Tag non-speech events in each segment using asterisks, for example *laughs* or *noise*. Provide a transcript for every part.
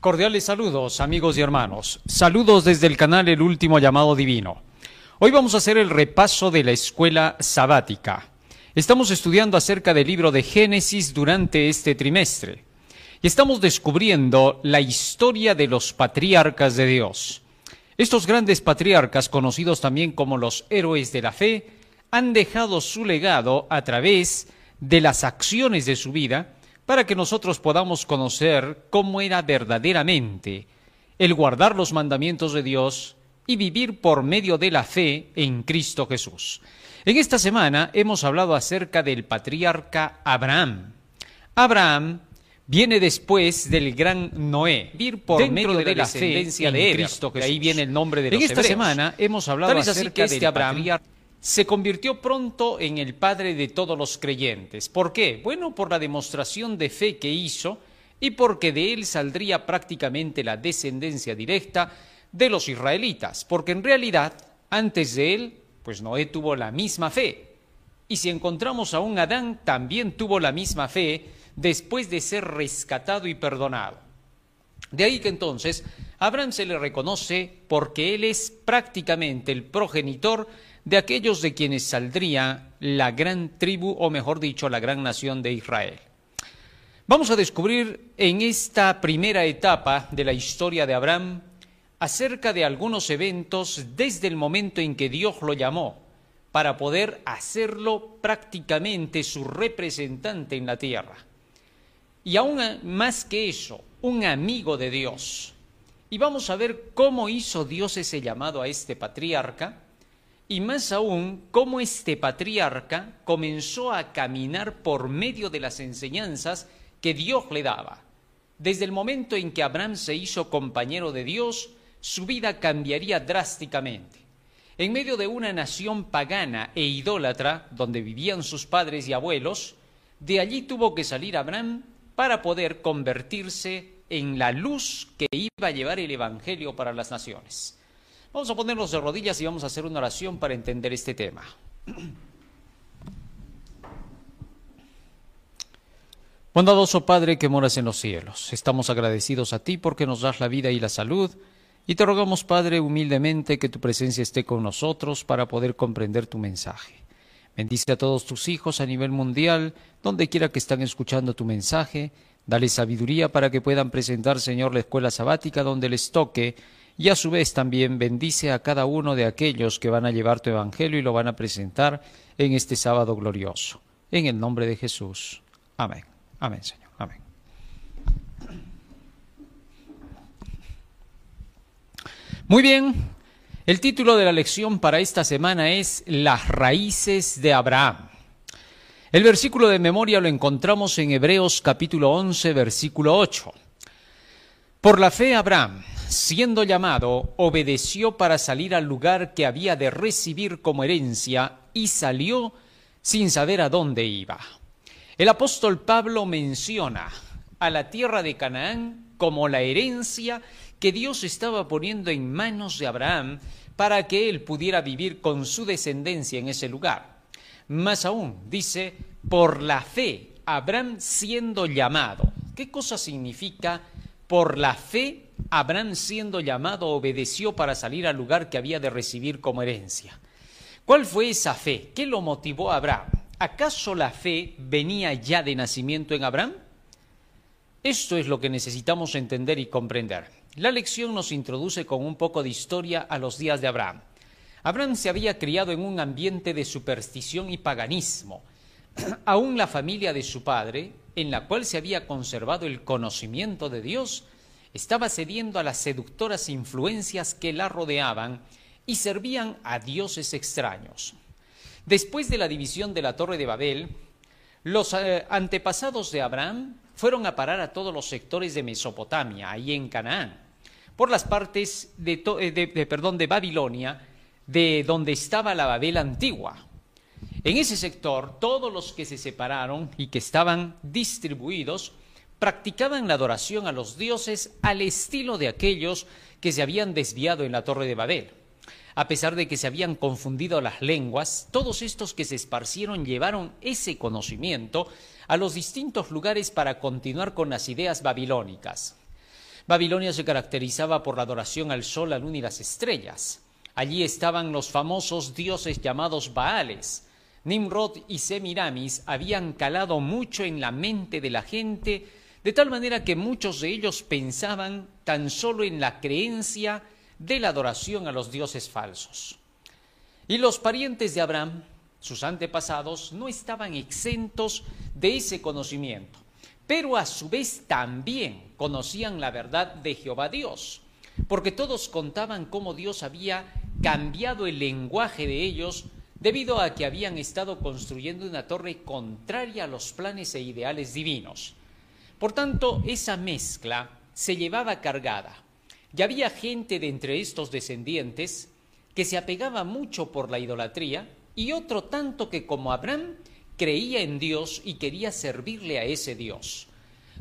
Cordiales saludos, amigos y hermanos. Saludos desde el canal El Último Llamado Divino. Hoy vamos a hacer el repaso de la escuela sabática. Estamos estudiando acerca del libro de Génesis durante este trimestre y estamos descubriendo la historia de los patriarcas de Dios. Estos grandes patriarcas, conocidos también como los héroes de la fe, han dejado su legado a través de las acciones de su vida para que nosotros podamos conocer cómo era verdaderamente el guardar los mandamientos de Dios y vivir por medio de la fe en Cristo Jesús. En esta semana hemos hablado acerca del patriarca Abraham. Abraham viene después del gran Noé, vivir por medio de, la, fe de Cristo Jesús. ahí viene el nombre de los En esta semana hemos hablado acerca de este Abraham se convirtió pronto en el padre de todos los creyentes. ¿Por qué? Bueno, por la demostración de fe que hizo y porque de él saldría prácticamente la descendencia directa de los israelitas, porque en realidad, antes de él, pues Noé tuvo la misma fe. Y si encontramos a un Adán, también tuvo la misma fe después de ser rescatado y perdonado. De ahí que entonces Abraham se le reconoce porque él es prácticamente el progenitor de aquellos de quienes saldría la gran tribu, o mejor dicho, la gran nación de Israel. Vamos a descubrir en esta primera etapa de la historia de Abraham acerca de algunos eventos desde el momento en que Dios lo llamó para poder hacerlo prácticamente su representante en la tierra. Y aún más que eso, un amigo de Dios. Y vamos a ver cómo hizo Dios ese llamado a este patriarca y más aún cómo este patriarca comenzó a caminar por medio de las enseñanzas que Dios le daba. Desde el momento en que Abraham se hizo compañero de Dios, su vida cambiaría drásticamente. En medio de una nación pagana e idólatra, donde vivían sus padres y abuelos, de allí tuvo que salir Abraham para poder convertirse en la luz que iba a llevar el Evangelio para las naciones. Vamos a ponernos de rodillas y vamos a hacer una oración para entender este tema. Bondadoso Padre que moras en los cielos, estamos agradecidos a ti porque nos das la vida y la salud, y te rogamos, Padre, humildemente que tu presencia esté con nosotros para poder comprender tu mensaje. Bendice a todos tus hijos a nivel mundial, donde quiera que están escuchando tu mensaje, dale sabiduría para que puedan presentar, Señor, la escuela sabática donde les toque y a su vez también bendice a cada uno de aquellos que van a llevar tu Evangelio y lo van a presentar en este sábado glorioso. En el nombre de Jesús. Amén. Amén, Señor. Amén. Muy bien. El título de la lección para esta semana es Las raíces de Abraham. El versículo de memoria lo encontramos en Hebreos capítulo 11, versículo 8. Por la fe Abraham, siendo llamado, obedeció para salir al lugar que había de recibir como herencia y salió sin saber a dónde iba. El apóstol Pablo menciona a la tierra de Canaán como la herencia que Dios estaba poniendo en manos de Abraham para que él pudiera vivir con su descendencia en ese lugar. Más aún, dice, por la fe, Abraham siendo llamado. ¿Qué cosa significa por la fe Abraham siendo llamado obedeció para salir al lugar que había de recibir como herencia. ¿Cuál fue esa fe? ¿Qué lo motivó a Abraham? ¿Acaso la fe venía ya de nacimiento en Abraham? Esto es lo que necesitamos entender y comprender. La lección nos introduce con un poco de historia a los días de Abraham. Abraham se había criado en un ambiente de superstición y paganismo. *clears throat* Aún la familia de su padre, en la cual se había conservado el conocimiento de Dios, estaba cediendo a las seductoras influencias que la rodeaban y servían a dioses extraños. Después de la división de la Torre de Babel, los eh, antepasados de Abraham fueron a parar a todos los sectores de Mesopotamia, ahí en Canaán, por las partes de, eh, de Babilonia, de donde estaba la Babel antigua. En ese sector, todos los que se separaron y que estaban distribuidos practicaban la adoración a los dioses al estilo de aquellos que se habían desviado en la Torre de Babel. A pesar de que se habían confundido las lenguas, todos estos que se esparcieron llevaron ese conocimiento a los distintos lugares para continuar con las ideas babilónicas. Babilonia se caracterizaba por la adoración al sol, la luna y las estrellas. Allí estaban los famosos dioses llamados Baales. Nimrod y Semiramis habían calado mucho en la mente de la gente, de tal manera que muchos de ellos pensaban tan solo en la creencia de la adoración a los dioses falsos. Y los parientes de Abraham, sus antepasados, no estaban exentos de ese conocimiento pero a su vez también conocían la verdad de Jehová Dios, porque todos contaban cómo Dios había cambiado el lenguaje de ellos debido a que habían estado construyendo una torre contraria a los planes e ideales divinos. Por tanto, esa mezcla se llevaba cargada, y había gente de entre estos descendientes que se apegaba mucho por la idolatría, y otro tanto que como Abraham creía en Dios y quería servirle a ese Dios.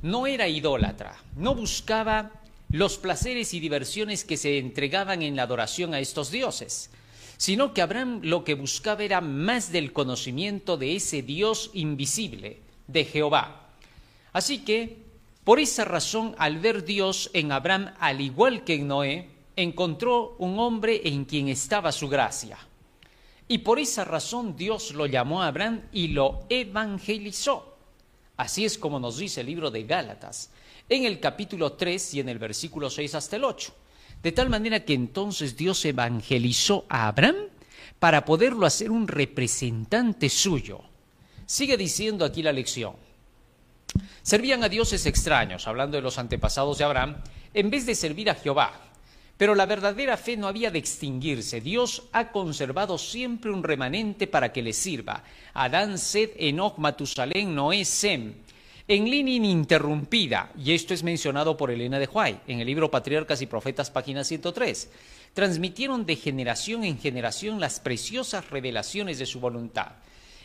No era idólatra, no buscaba los placeres y diversiones que se entregaban en la adoración a estos dioses, sino que Abraham lo que buscaba era más del conocimiento de ese Dios invisible, de Jehová. Así que, por esa razón, al ver Dios en Abraham, al igual que en Noé, encontró un hombre en quien estaba su gracia. Y por esa razón Dios lo llamó a Abraham y lo evangelizó. Así es como nos dice el libro de Gálatas, en el capítulo 3 y en el versículo 6 hasta el 8. De tal manera que entonces Dios evangelizó a Abraham para poderlo hacer un representante suyo. Sigue diciendo aquí la lección. Servían a dioses extraños, hablando de los antepasados de Abraham, en vez de servir a Jehová, pero la verdadera fe no había de extinguirse. Dios ha conservado siempre un remanente para que le sirva. Adán, Sed, Enoch, Matusalén, Noé, Sem. En línea ininterrumpida, y esto es mencionado por Elena de Huay en el libro Patriarcas y Profetas, página 103, transmitieron de generación en generación las preciosas revelaciones de su voluntad.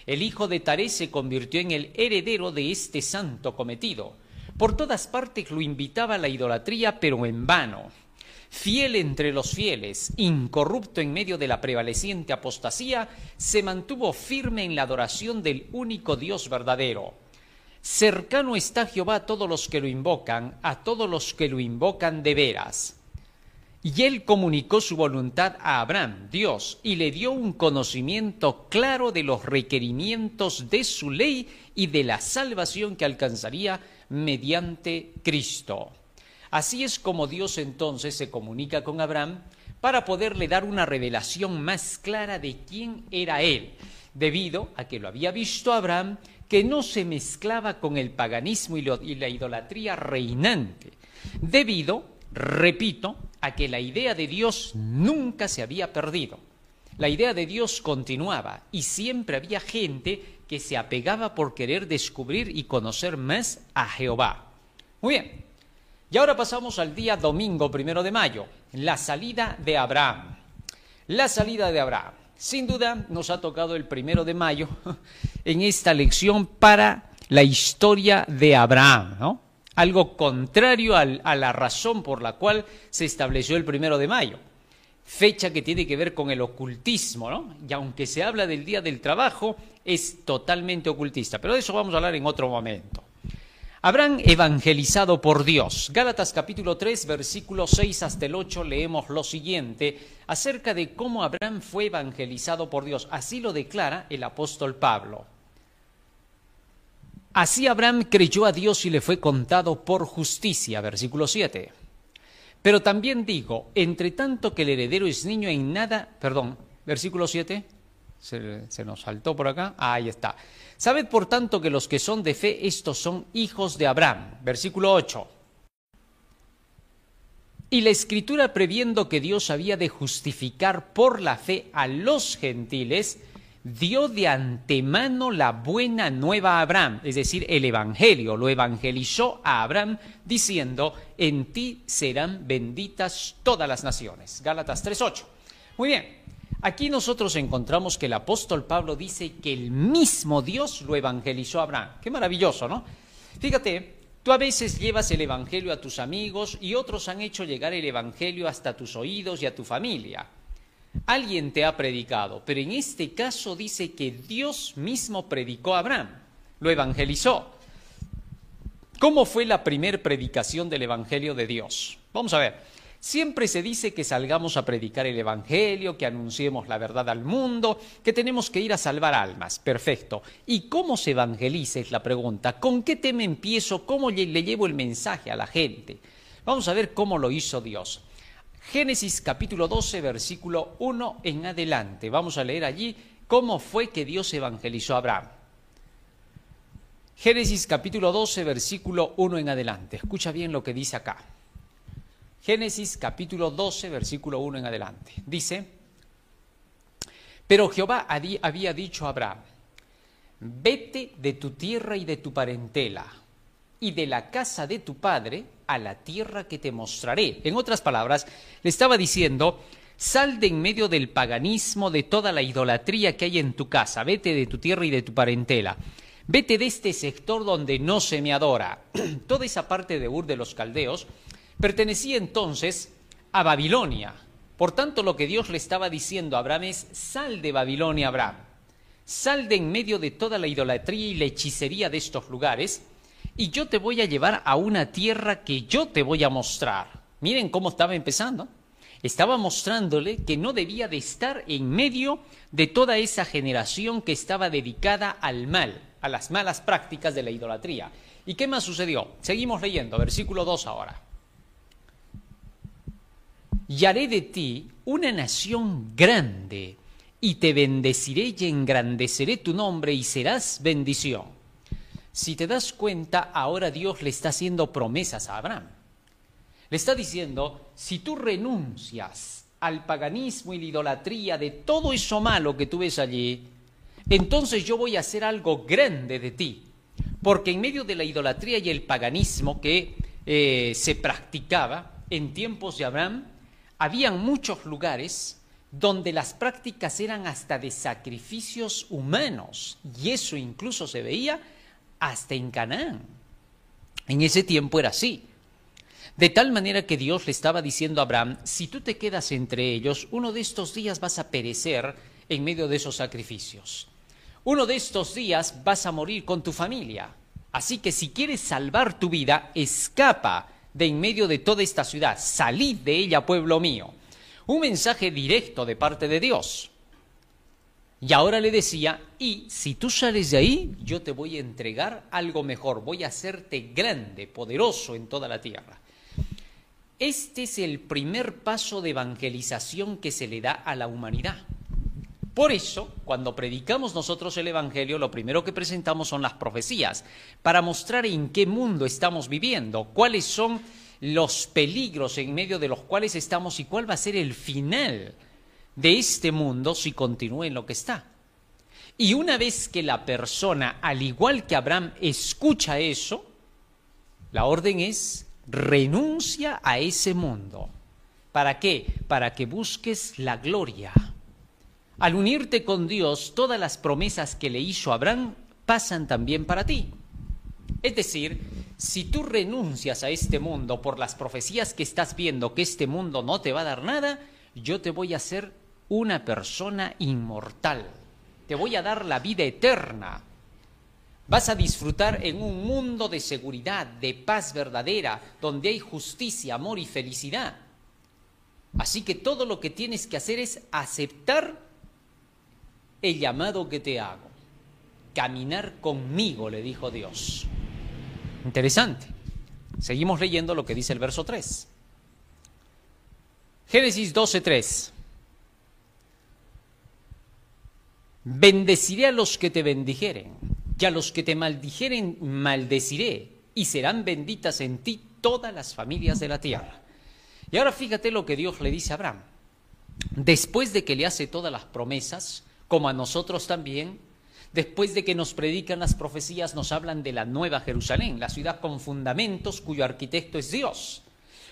El hijo de Taré se convirtió en el heredero de este santo cometido. Por todas partes lo invitaba a la idolatría, pero en vano fiel entre los fieles, incorrupto en medio de la prevaleciente apostasía, se mantuvo firme en la adoración del único Dios verdadero. Cercano está Jehová a todos los que lo invocan, a todos los que lo invocan de veras. Y él comunicó su voluntad a Abraham, Dios, y le dio un conocimiento claro de los requerimientos de su ley y de la salvación que alcanzaría mediante Cristo. Así es como Dios entonces se comunica con Abraham para poderle dar una revelación más clara de quién era él, debido a que lo había visto Abraham que no se mezclaba con el paganismo y, la idolatría reinante, debido, repito, a que la idea de Dios nunca se había perdido. La idea de Dios continuaba y siempre había gente que se apegaba por querer descubrir y conocer más a Jehová. Muy bien, y ahora pasamos al día domingo primero de mayo, la salida de Abraham. La salida de Abraham. Sin duda nos ha tocado el primero de mayo *laughs* en esta lección para la historia de Abraham, ¿no? Algo contrario a la razón por la cual se estableció el primero de mayo. Fecha que tiene que ver con el ocultismo, ¿no? Y aunque se habla del día del trabajo, es totalmente ocultista. Pero de eso vamos a hablar en otro momento. Habrán evangelizado por Dios. Gálatas capítulo 3, versículo 6 hasta el 8 leemos lo siguiente acerca de cómo Abraham fue evangelizado por Dios. Así lo declara el apóstol Pablo. Así Abraham creyó a Dios y le fue contado por justicia, versículo 7. Pero también digo, entre tanto que el heredero es niño en nada, perdón, versículo 7, se, se nos saltó por acá, ahí está. Sabed por tanto que los que son de fe, estos son hijos de Abraham. Versículo 8. Y la escritura previendo que Dios había de justificar por la fe a los gentiles, dio de antemano la buena nueva a Abraham, es decir, el Evangelio, lo evangelizó a Abraham diciendo, en ti serán benditas todas las naciones. Gálatas 3.8. Muy bien, Aquí nosotros encontramos que el apóstol Pablo dice que el mismo Dios lo evangelizó a Abraham. Qué maravilloso, ¿no? Fíjate, tú a veces llevas el evangelio a tus amigos y otros han hecho llegar el evangelio hasta tus oídos y a tu familia. Alguien te ha predicado, pero en este caso dice que Dios mismo predicó a Abraham, lo evangelizó. ¿Cómo fue la primer predicación del Evangelio de Dios? Vamos a ver. Siempre se dice que salgamos a predicar el Evangelio, que anunciemos la verdad al mundo, que tenemos que ir a salvar almas. Perfecto. ¿Y cómo se evangeliza? Es la pregunta. ¿Con qué tema empiezo? ¿Cómo le llevo el mensaje a la gente? Vamos a ver cómo lo hizo Dios. Génesis capítulo 12, versículo 1 en adelante. Vamos a leer allí cómo fue que Dios evangelizó a Abraham. Génesis capítulo 12, versículo 1 en adelante. Escucha bien lo que dice acá. Génesis capítulo 12, versículo 1 en adelante. Dice, pero Jehová había dicho a Abraham, vete de tu tierra y de tu parentela y de la casa de tu padre a la tierra que te mostraré. En otras palabras, le estaba diciendo, sal de en medio del paganismo, de toda la idolatría que hay en tu casa, vete de tu tierra y de tu parentela. Vete de este sector donde no se me adora. *clears throat* Toda esa parte de Ur de los Caldeos Pertenecía entonces a Babilonia. Por tanto, lo que Dios le estaba diciendo a Abraham es, sal de Babilonia, Abraham, sal de en medio de toda la idolatría y la hechicería de estos lugares, y yo te voy a llevar a una tierra que yo te voy a mostrar. Miren cómo estaba empezando. Estaba mostrándole que no debía de estar en medio de toda esa generación que estaba dedicada al mal, a las malas prácticas de la idolatría. ¿Y qué más sucedió? Seguimos leyendo, versículo 2 ahora y haré de ti una nación grande, y te bendeciré y engrandeceré tu nombre y serás bendición. Si te das cuenta, ahora Dios le está haciendo promesas a Abraham. Le está diciendo, si tú renuncias al paganismo y la idolatría de todo eso malo que tú ves allí, entonces yo voy a hacer algo grande de ti. Porque en medio de la idolatría y el paganismo que eh, se practicaba en tiempos de Abraham, habían muchos lugares donde las prácticas eran hasta de sacrificios humanos, y eso incluso se veía hasta en Canaán. En ese tiempo era así. De tal manera que Dios le estaba diciendo a Abraham, si tú te quedas entre ellos, uno de estos días vas a perecer en medio de esos sacrificios. Uno de estos días vas a morir con tu familia. Así que si quieres salvar tu vida, escapa de en medio de toda esta ciudad, salid de ella, pueblo mío. Un mensaje directo de parte de Dios. Y ahora le decía, y si tú sales de ahí, yo te voy a entregar algo mejor, voy a hacerte grande, poderoso en toda la tierra. Este es el primer paso de evangelización que se le da a la humanidad. Por eso, cuando predicamos nosotros el Evangelio, lo primero que presentamos son las profecías, para mostrar en qué mundo estamos viviendo, cuáles son los peligros en medio de los cuales estamos y cuál va a ser el final de este mundo si continúa en lo que está. Y una vez que la persona, al igual que Abraham, escucha eso, la orden es renuncia a ese mundo. ¿Para qué? Para que busques la gloria al unirte con Dios, todas las promesas que le hizo Abraham pasan también para ti. Es decir, si tú renuncias a este mundo por las profecías que estás viendo que este mundo no te va a dar nada, yo te voy a hacer una persona inmortal. Te voy a dar la vida eterna. Vas a disfrutar en un mundo de seguridad, de paz verdadera, donde hay justicia, amor y felicidad. Así que todo lo que tienes que hacer es aceptar el llamado que te hago. Caminar conmigo, le dijo Dios. Interesante. Seguimos leyendo lo que dice el verso 3. Génesis 12:3. Bendeciré a los que te bendijeren, y a los que te maldijeren maldeciré, y serán benditas en ti todas las familias de la tierra. Y ahora fíjate lo que Dios le dice a Abraham. Después de que le hace todas las promesas, como a nosotros también, después de que nos predican las profecías, nos hablan de la nueva Jerusalén, la ciudad con fundamentos cuyo arquitecto es Dios.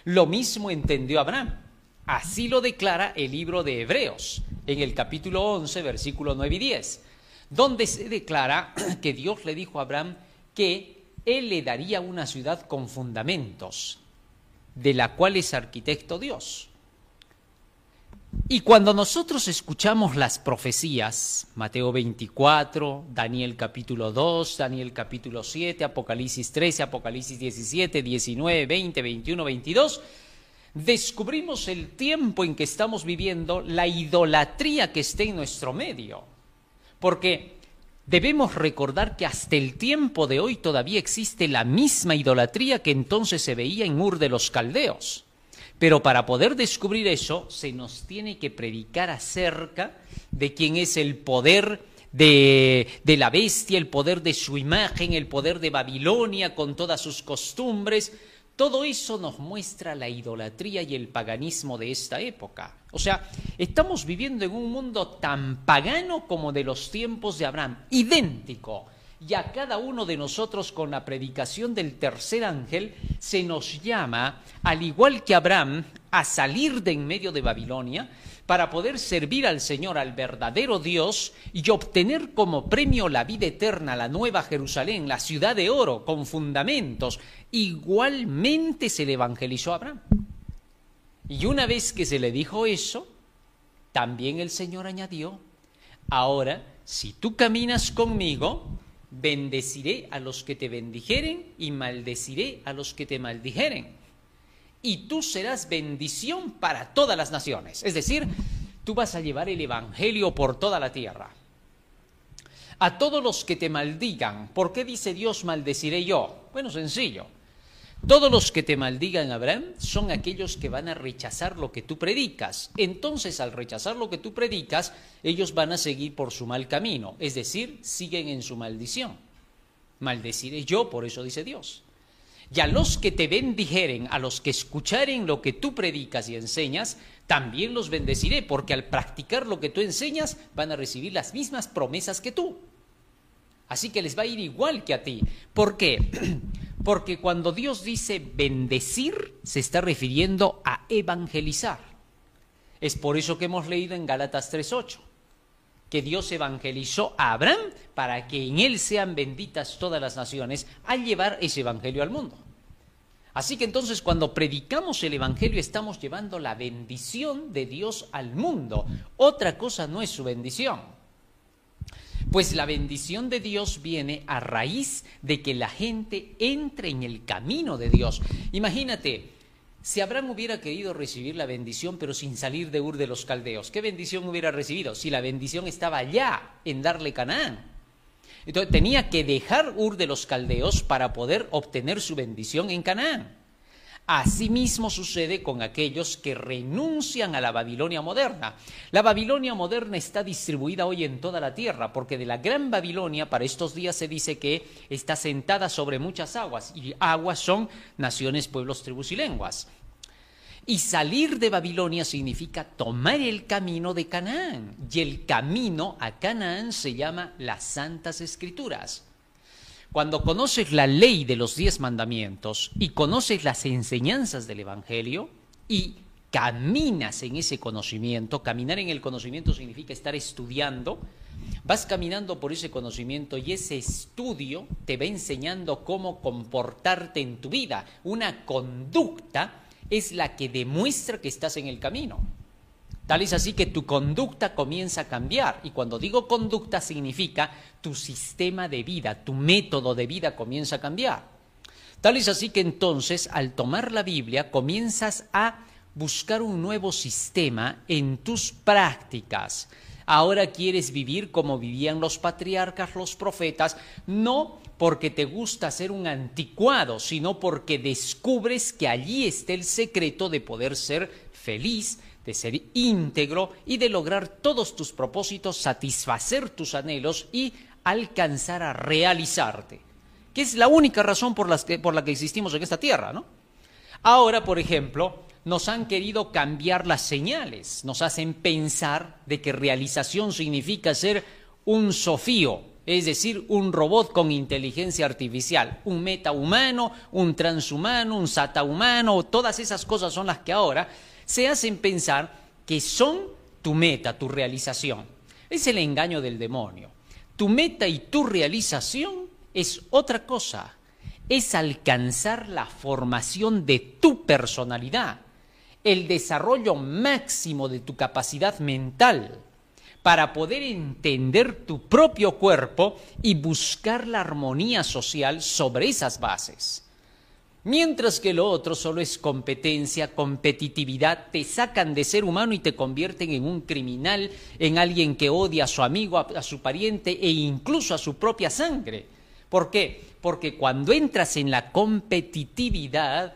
Lo mismo entendió Abraham. Así lo declara el libro de Hebreos, en el capítulo 11, versículo 9 y 10, donde se declara *clears throat* que Dios le dijo a Abraham que él le daría una ciudad con fundamentos, de la cual es arquitecto Dios. Y cuando nosotros escuchamos las profecías, Mateo 24, Daniel capítulo 2, Daniel capítulo 7, Apocalipsis 13, Apocalipsis 17, 19, 20, 21, 22, descubrimos el tiempo en que estamos viviendo, la idolatría que está en nuestro medio. Porque debemos recordar que hasta el tiempo de hoy todavía existe la misma idolatría que entonces se veía en Ur de los Caldeos. Pero para poder descubrir eso, se nos tiene que predicar acerca de quién es el poder de, de, la bestia, el poder de su imagen, el poder de Babilonia con todas sus costumbres. Todo eso nos muestra la idolatría y el paganismo de esta época. O sea, estamos viviendo en un mundo tan pagano como de los tiempos de Abraham, idéntico y a cada uno de nosotros con la predicación del tercer ángel se nos llama, al igual que Abraham, a salir de en medio de Babilonia para poder servir al Señor, al verdadero Dios, y obtener como premio la vida eterna, la nueva Jerusalén, la ciudad de oro, con fundamentos. Igualmente se le evangelizó a Abraham. Y una vez que se le dijo eso, también el Señor añadió, ahora, si tú caminas conmigo, bendeciré a los que te bendijeren y maldeciré a los que te maldijeren. Y tú serás bendición para todas las naciones. Es decir, tú vas a llevar el Evangelio por toda la tierra. A todos los que te maldigan, ¿por qué dice Dios maldeciré yo? Bueno, sencillo. Todos los que te maldigan, Abraham, son aquellos que van a rechazar lo que tú predicas. Entonces, al rechazar lo que tú predicas, ellos van a seguir por su mal camino, es decir, siguen en su maldición. Maldeciré yo, por eso dice Dios. Y a los que te bendijeren, a los que escucharen lo que tú predicas y enseñas, también los bendeciré, porque al practicar lo que tú enseñas, van a recibir las mismas promesas que tú. Así que les va a ir igual que a ti. ¿Por qué? *clears throat* Porque cuando Dios dice bendecir, se está refiriendo a evangelizar. Es por eso que hemos leído en Gálatas 3.8, que Dios evangelizó a Abraham para que en él sean benditas todas las naciones al llevar ese evangelio al mundo. Así que entonces cuando predicamos el Evangelio estamos llevando la bendición de Dios al mundo. Otra cosa no es su bendición. Pues la bendición de Dios viene a raíz de que la gente entre en el camino de Dios. Imagínate, si Abraham hubiera querido recibir la bendición pero sin salir de Ur de los Caldeos, ¿qué bendición hubiera recibido? Si la bendición estaba allá en darle Canaán. Entonces tenía que dejar Ur de los Caldeos para poder obtener su bendición en Canaán. Asimismo sucede con aquellos que renuncian a la Babilonia moderna. La Babilonia moderna está distribuida hoy en toda la tierra, porque de la gran Babilonia para estos días se dice que está sentada sobre muchas aguas, y aguas son naciones, pueblos, tribus y lenguas. Y salir de Babilonia significa tomar el camino de Canaán, y el camino a Canaán se llama las Santas Escrituras. Cuando conoces la ley de los diez mandamientos y conoces las enseñanzas del Evangelio y caminas en ese conocimiento, caminar en el conocimiento significa estar estudiando, vas caminando por ese conocimiento y ese estudio te va enseñando cómo comportarte en tu vida. Una conducta es la que demuestra que estás en el camino. Tal es así que tu conducta comienza a cambiar. Y cuando digo conducta significa tu sistema de vida, tu método de vida comienza a cambiar. Tal es así que entonces al tomar la Biblia comienzas a buscar un nuevo sistema en tus prácticas. Ahora quieres vivir como vivían los patriarcas, los profetas, no porque te gusta ser un anticuado, sino porque descubres que allí está el secreto de poder ser feliz, de ser íntegro y de lograr todos tus propósitos, satisfacer tus anhelos y alcanzar a realizarte, que es la única razón por, por la que existimos en esta tierra, ¿no? Ahora, por ejemplo, nos han querido cambiar las señales, nos hacen pensar de que realización significa ser un sofío, es decir, un robot con inteligencia artificial, un metahumano, un transhumano, un satahumano, todas esas cosas son las que ahora se hacen pensar que son tu meta, tu realización. Es el engaño del demonio. Tu meta y tu realización es otra cosa. Es alcanzar la formación de tu personalidad. el desarrollo máximo de tu capacidad mental para poder entender tu propio cuerpo y buscar la armonía social sobre esas bases. Mientras que lo otro solo es competencia, competitividad, te sacan de ser humano y te convierten en un criminal, en alguien que odia a su amigo, a, su pariente e incluso a su propia sangre. ¿Por qué? Porque cuando entras en la competitividad,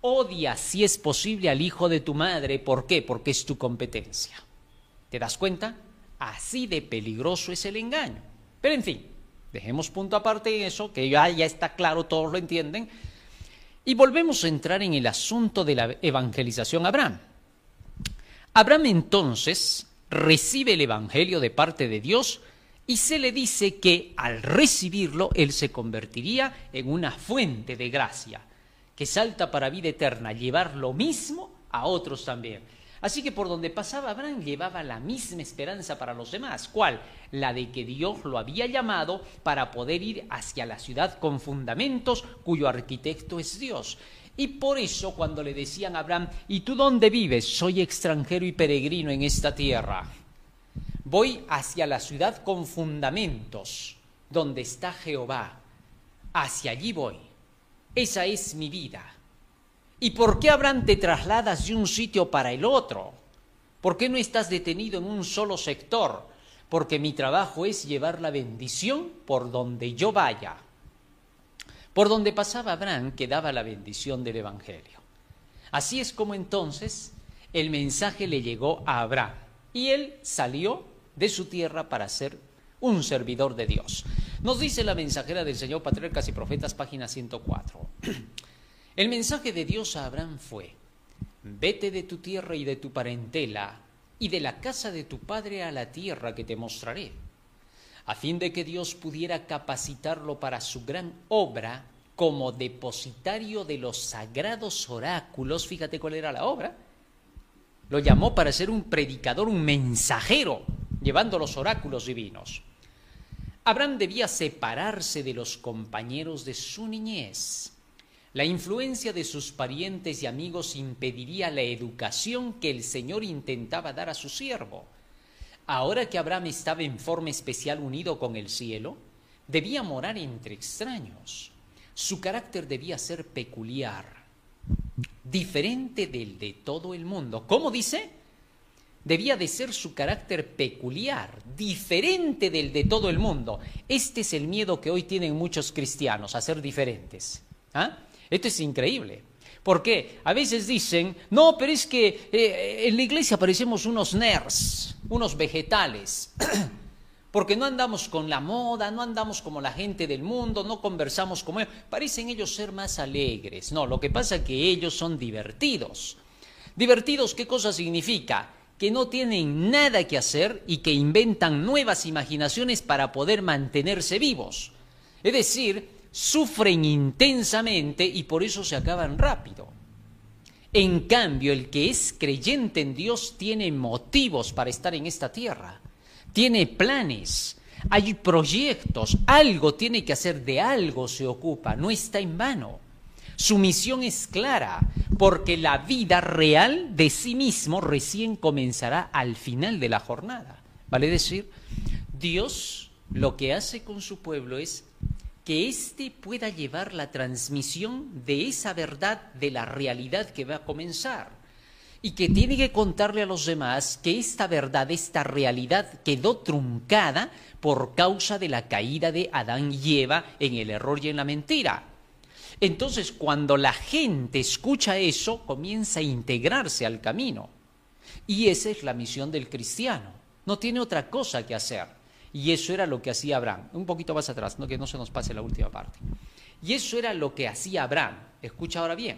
odias si es posible al hijo de tu madre. ¿Por qué? Porque es tu competencia. ¿Te das cuenta? Así de peligroso es el engaño. Pero en fin, dejemos punto aparte eso, que ya, ya está claro, todos lo entienden. Y volvemos a entrar en el asunto de la evangelización a Abraham. Abraham entonces recibe el Evangelio de parte de Dios y se le dice que al recibirlo él se convertiría en una fuente de gracia que salta para vida eterna, llevar lo mismo a otros también. Así que por donde pasaba Abraham llevaba la misma esperanza para los demás. ¿Cuál? La de que Dios lo había llamado para poder ir hacia la ciudad con fundamentos cuyo arquitecto es Dios. Y por eso cuando le decían a Abraham, ¿y tú dónde vives? Soy extranjero y peregrino en esta tierra. Voy hacia la ciudad con fundamentos, donde está Jehová. Hacia allí voy. Esa es mi vida. ¿Y por qué Abraham te trasladas de un sitio para el otro? ¿Por qué no estás detenido en un solo sector? Porque mi trabajo es llevar la bendición por donde yo vaya. Por donde pasaba Abraham quedaba la bendición del Evangelio. Así es como entonces el mensaje le llegó a Abraham y él salió de su tierra para ser un servidor de Dios. Nos dice la mensajera del Señor Patriarcas y Profetas, página 104. El mensaje de Dios a Abraham fue, vete de tu tierra y de tu parentela y de la casa de tu padre a la tierra que te mostraré, a fin de que Dios pudiera capacitarlo para su gran obra como depositario de los sagrados oráculos. Fíjate cuál era la obra. Lo llamó para ser un predicador, un mensajero, llevando los oráculos divinos. Abraham debía separarse de los compañeros de su niñez la influencia de sus parientes y amigos impediría la educación que el Señor intentaba dar a su siervo. Ahora que Abraham estaba en forma especial unido con el cielo, debía morar entre extraños. Su carácter debía ser peculiar, diferente del de todo el mundo. ¿Cómo dice? Debía de ser su carácter peculiar, diferente del de todo el mundo. Este es el miedo que hoy tienen muchos cristianos, a ser diferentes. ¿Ah? Esto es increíble. ¿Por qué? A veces dicen, no, pero es que eh, en la iglesia parecemos unos nerds, unos vegetales, *clears throat* porque no andamos con la moda, no andamos como la gente del mundo, no conversamos como ellos. Parecen ellos ser más alegres. No, lo que pasa es que ellos son divertidos. Divertidos, ¿qué cosa significa? Que no tienen nada que hacer y que inventan nuevas imaginaciones para poder mantenerse vivos. Es decir, sufren intensamente y por eso se acaban rápido. En cambio, el que es creyente en Dios tiene motivos para estar en esta tierra, tiene planes, hay proyectos, algo tiene que hacer, de algo se ocupa, no está en vano. Su misión es clara, porque la vida real de sí mismo recién comenzará al final de la jornada. Vale decir, Dios lo que hace con su pueblo es que éste pueda llevar la transmisión de esa verdad de la realidad que va a comenzar y que tiene que contarle a los demás que esta verdad, esta realidad quedó truncada por causa de la caída de Adán y Eva en el error y en la mentira. Entonces, cuando la gente escucha eso, comienza a integrarse al camino. Y esa es la misión del cristiano. No tiene otra cosa que hacer. Y eso era lo que hacía Abraham. Un poquito más atrás, no que no se nos pase la última parte. Y eso era lo que hacía Abraham. Escucha ahora bien.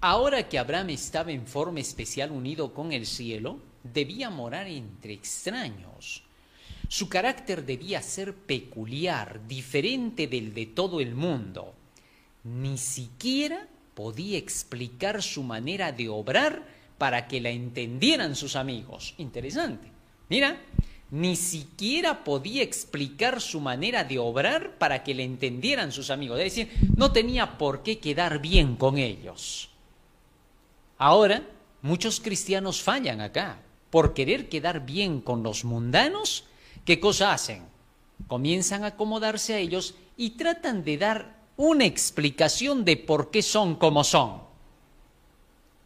Ahora que Abraham estaba en forma especial unido con el cielo, debía morar entre extraños. Su carácter debía ser peculiar, diferente del de todo el mundo. Ni siquiera podía explicar su manera de obrar para que la entendieran sus amigos. Interesante. Mira, ni siquiera podía explicar su manera de obrar para que le entendieran sus amigos. Es decir, no tenía por qué quedar bien con ellos. Ahora, muchos cristianos fallan acá. Por querer quedar bien con los mundanos, ¿qué cosa hacen? Comienzan a acomodarse a ellos y tratan de dar una explicación de por qué son como son.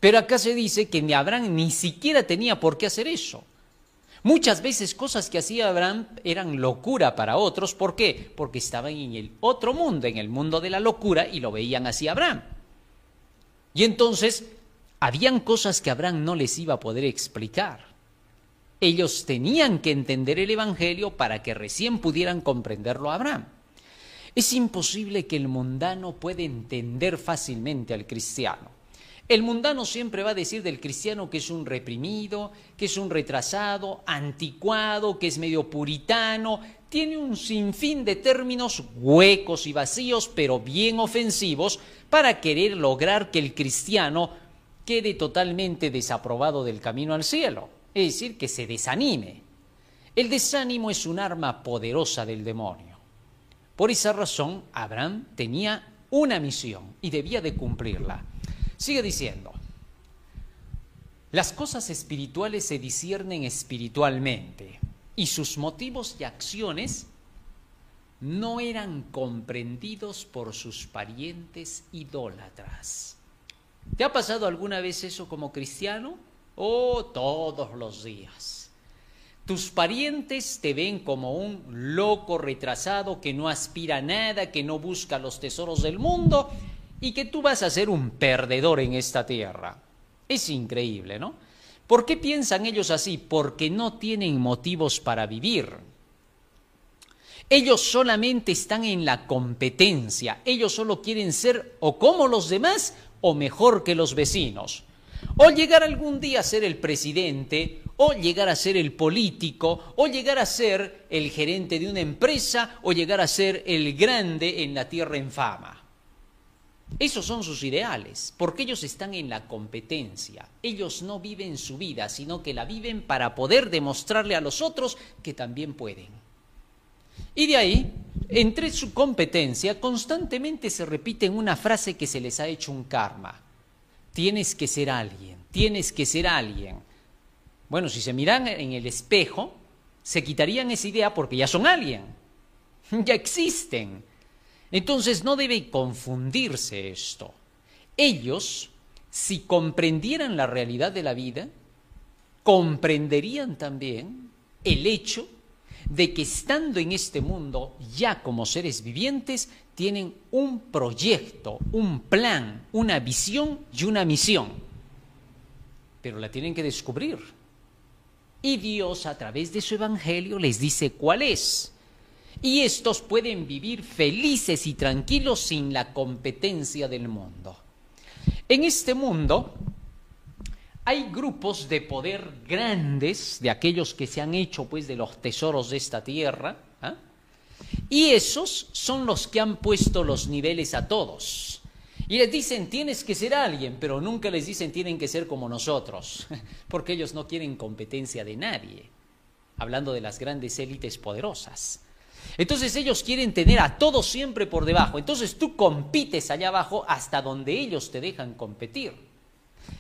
Pero acá se dice que ni Abraham ni siquiera tenía por qué hacer eso. Muchas veces cosas que hacía Abraham eran locura para otros. ¿Por qué? Porque estaban en el otro mundo, en el mundo de la locura, y lo veían así Abraham. Y entonces, habían cosas que Abraham no les iba a poder explicar. Ellos tenían que entender el Evangelio para que recién pudieran comprenderlo a Abraham. Es imposible que el mundano pueda entender fácilmente al cristiano. El mundano siempre va a decir del cristiano que es un reprimido, que es un retrasado, anticuado, que es medio puritano, tiene un sinfín de términos huecos y vacíos, pero bien ofensivos, para querer lograr que el cristiano quede totalmente desaprobado del camino al cielo, es decir, que se desanime. El desánimo es un arma poderosa del demonio. Por esa razón, Abraham tenía una misión y debía de cumplirla. Sigue diciendo, las cosas espirituales se disciernen espiritualmente y sus motivos y acciones no eran comprendidos por sus parientes idólatras. ¿Te ha pasado alguna vez eso como cristiano? Oh, todos los días. Tus parientes te ven como un loco retrasado que no aspira a nada, que no busca los tesoros del mundo y que tú vas a ser un perdedor en esta tierra. Es increíble, ¿no? ¿Por qué piensan ellos así? Porque no tienen motivos para vivir. Ellos solamente están en la competencia, ellos solo quieren ser o como los demás o mejor que los vecinos. O llegar algún día a ser el presidente, o llegar a ser el político, o llegar a ser el gerente de una empresa, o llegar a ser el grande en la tierra en fama. Esos son sus ideales, porque ellos están en la competencia. Ellos no viven su vida, sino que la viven para poder demostrarle a los otros que también pueden. Y de ahí, entre su competencia, constantemente se repite una frase que se les ha hecho un karma. Tienes que ser alguien, tienes que ser alguien. Bueno, si se miran en el espejo, se quitarían esa idea porque ya son alguien, *laughs* ya existen entonces no debe confundirse esto. Ellos, si comprendieran la realidad de la vida, comprenderían también el hecho de que estando en este mundo ya como seres vivientes, tienen un proyecto, un plan, una visión y una misión. Pero la tienen que descubrir. Y Dios a través de su Evangelio les dice cuál es y estos pueden vivir felices y tranquilos sin la competencia del mundo. En este mundo hay grupos de poder grandes, de aquellos que se han hecho pues de los tesoros de esta tierra, ¿ah? y esos son los que han puesto los niveles a todos. Y les dicen, tienes que ser alguien, pero nunca les dicen, tienen que ser como nosotros, *laughs* porque ellos no quieren competencia de nadie, hablando de las grandes élites poderosas. Entonces ellos quieren tener a todos siempre por debajo. Entonces tú compites allá abajo hasta donde ellos te dejan competir.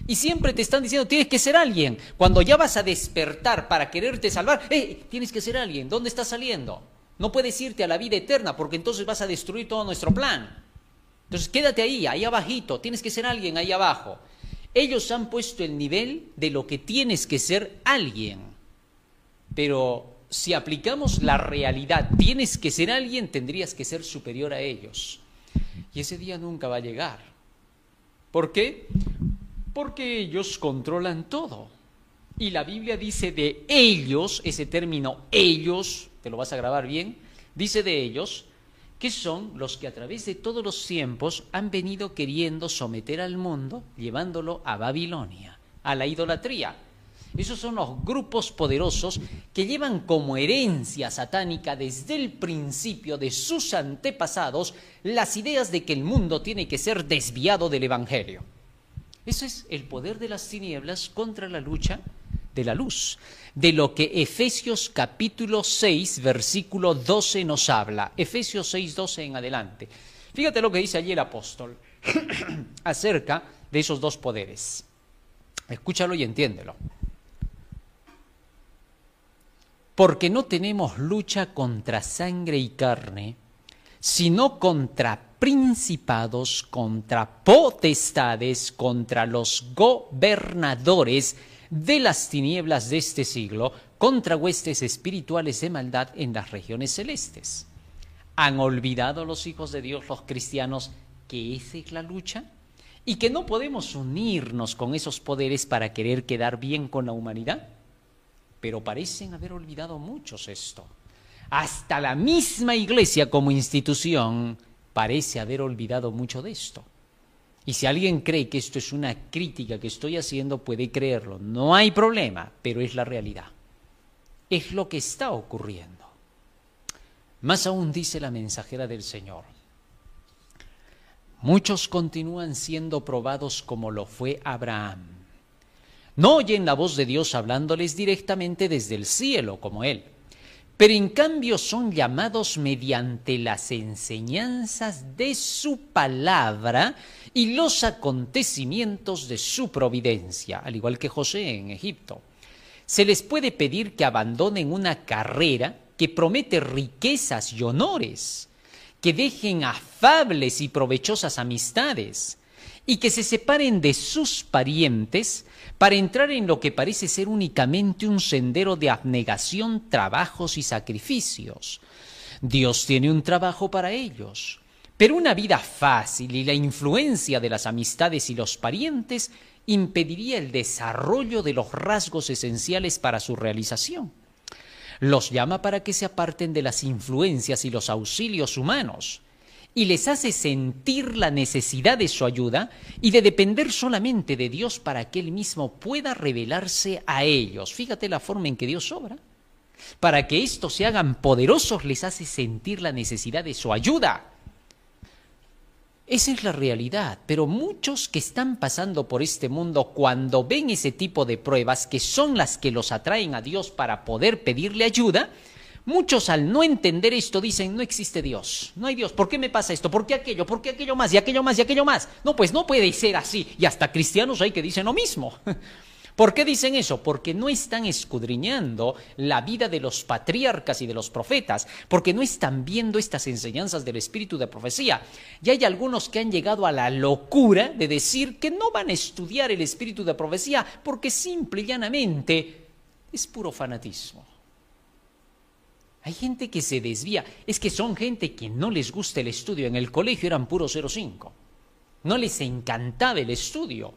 Y siempre te están diciendo, tienes que ser alguien. Cuando ya vas a despertar para quererte salvar, ¡eh! Tienes que ser alguien. ¿Dónde estás saliendo? No puedes irte a la vida eterna porque entonces vas a destruir todo nuestro plan. Entonces quédate ahí, ahí abajito. Tienes que ser alguien ahí abajo. Ellos han puesto el nivel de lo que tienes que ser alguien. Pero si aplicamos la realidad, tienes que ser alguien, tendrías que ser superior a ellos. Y ese día nunca va a llegar. ¿Por qué? Porque ellos controlan todo. Y la Biblia dice de ellos, ese término ellos, te lo vas a grabar bien, dice de ellos que son los que a través de todos los tiempos han venido queriendo someter al mundo, llevándolo a Babilonia, a la idolatría. Esos son los grupos poderosos que llevan como herencia satánica desde el principio de sus antepasados las ideas de que el mundo tiene que ser desviado del Evangelio. Ese es el poder de las tinieblas contra la lucha de la luz, de lo que Efesios capítulo 6, versículo 12 nos habla. Efesios 6, 12 en adelante. Fíjate lo que dice allí el apóstol *clears throat* acerca de esos dos poderes. Escúchalo y entiéndelo. Porque no tenemos lucha contra sangre y carne, sino contra principados, contra potestades, contra los gobernadores de las tinieblas de este siglo, contra huestes espirituales de maldad en las regiones celestes. ¿Han olvidado los hijos de Dios, los cristianos, que esa es la lucha? Y que no podemos unirnos con esos poderes para querer quedar bien con la humanidad. Pero parecen haber olvidado muchos esto. Hasta la misma iglesia como institución parece haber olvidado mucho de esto. Y si alguien cree que esto es una crítica que estoy haciendo, puede creerlo. No hay problema, pero es la realidad. Es lo que está ocurriendo. Más aún dice la mensajera del Señor. Muchos continúan siendo probados como lo fue Abraham. No oyen la voz de Dios hablándoles directamente desde el cielo como él, pero en cambio son llamados mediante las enseñanzas de su palabra y los acontecimientos de su providencia, al igual que José en Egipto. Se les puede pedir que abandonen una carrera que promete riquezas y honores, que dejen afables y provechosas amistades, y que se separen de sus parientes para entrar en lo que parece ser únicamente un sendero de abnegación, trabajos y sacrificios. Dios tiene un trabajo para ellos, pero una vida fácil y la influencia de las amistades y los parientes impediría el desarrollo de los rasgos esenciales para su realización. Los llama para que se aparten de las influencias y los auxilios humanos y les hace sentir la necesidad de su ayuda y de depender solamente de Dios para que Él mismo pueda revelarse a ellos. Fíjate la forma en que Dios obra. Para que estos se hagan poderosos les hace sentir la necesidad de su ayuda. Esa es la realidad, pero muchos que están pasando por este mundo cuando ven ese tipo de pruebas que son las que los atraen a Dios para poder pedirle ayuda, muchos al no entender esto dicen, no existe Dios, no hay Dios, ¿por qué me pasa esto? ¿Por qué aquello? ¿Por qué aquello más? Y aquello más y aquello más. No, pues no puede ser así. Y hasta cristianos hay que dicen lo mismo. *laughs* ¿Por qué dicen eso? Porque no están escudriñando la vida de los patriarcas y de los profetas, porque no están viendo estas enseñanzas del espíritu de profecía. Y hay algunos que han llegado a la locura de decir que no van a estudiar el espíritu de profecía porque simple y llanamente es puro fanatismo. Hay gente que se desvía. Es que son gente que no les gusta el estudio. En el colegio eran puro 05. No les encantaba el estudio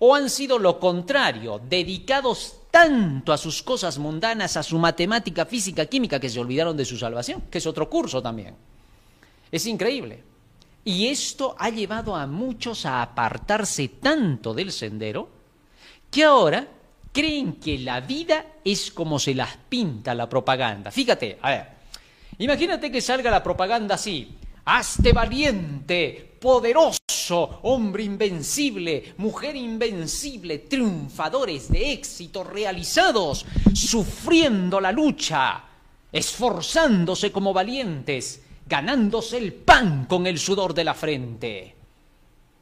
o han sido lo contrario, dedicados tanto a sus cosas mundanas, a su matemática, física, química, que se olvidaron de su salvación, que es otro curso también. Es increíble. Y esto ha llevado a muchos a apartarse tanto del sendero que ahora creen que la vida es como se las pinta la propaganda. Fíjate, a ver, imagínate que salga la propaganda así, hazte valiente, poderoso, hombre invencible, mujer invencible, triunfadores de éxito realizados, sufriendo la lucha, esforzándose como valientes, ganándose el pan con el sudor de la frente.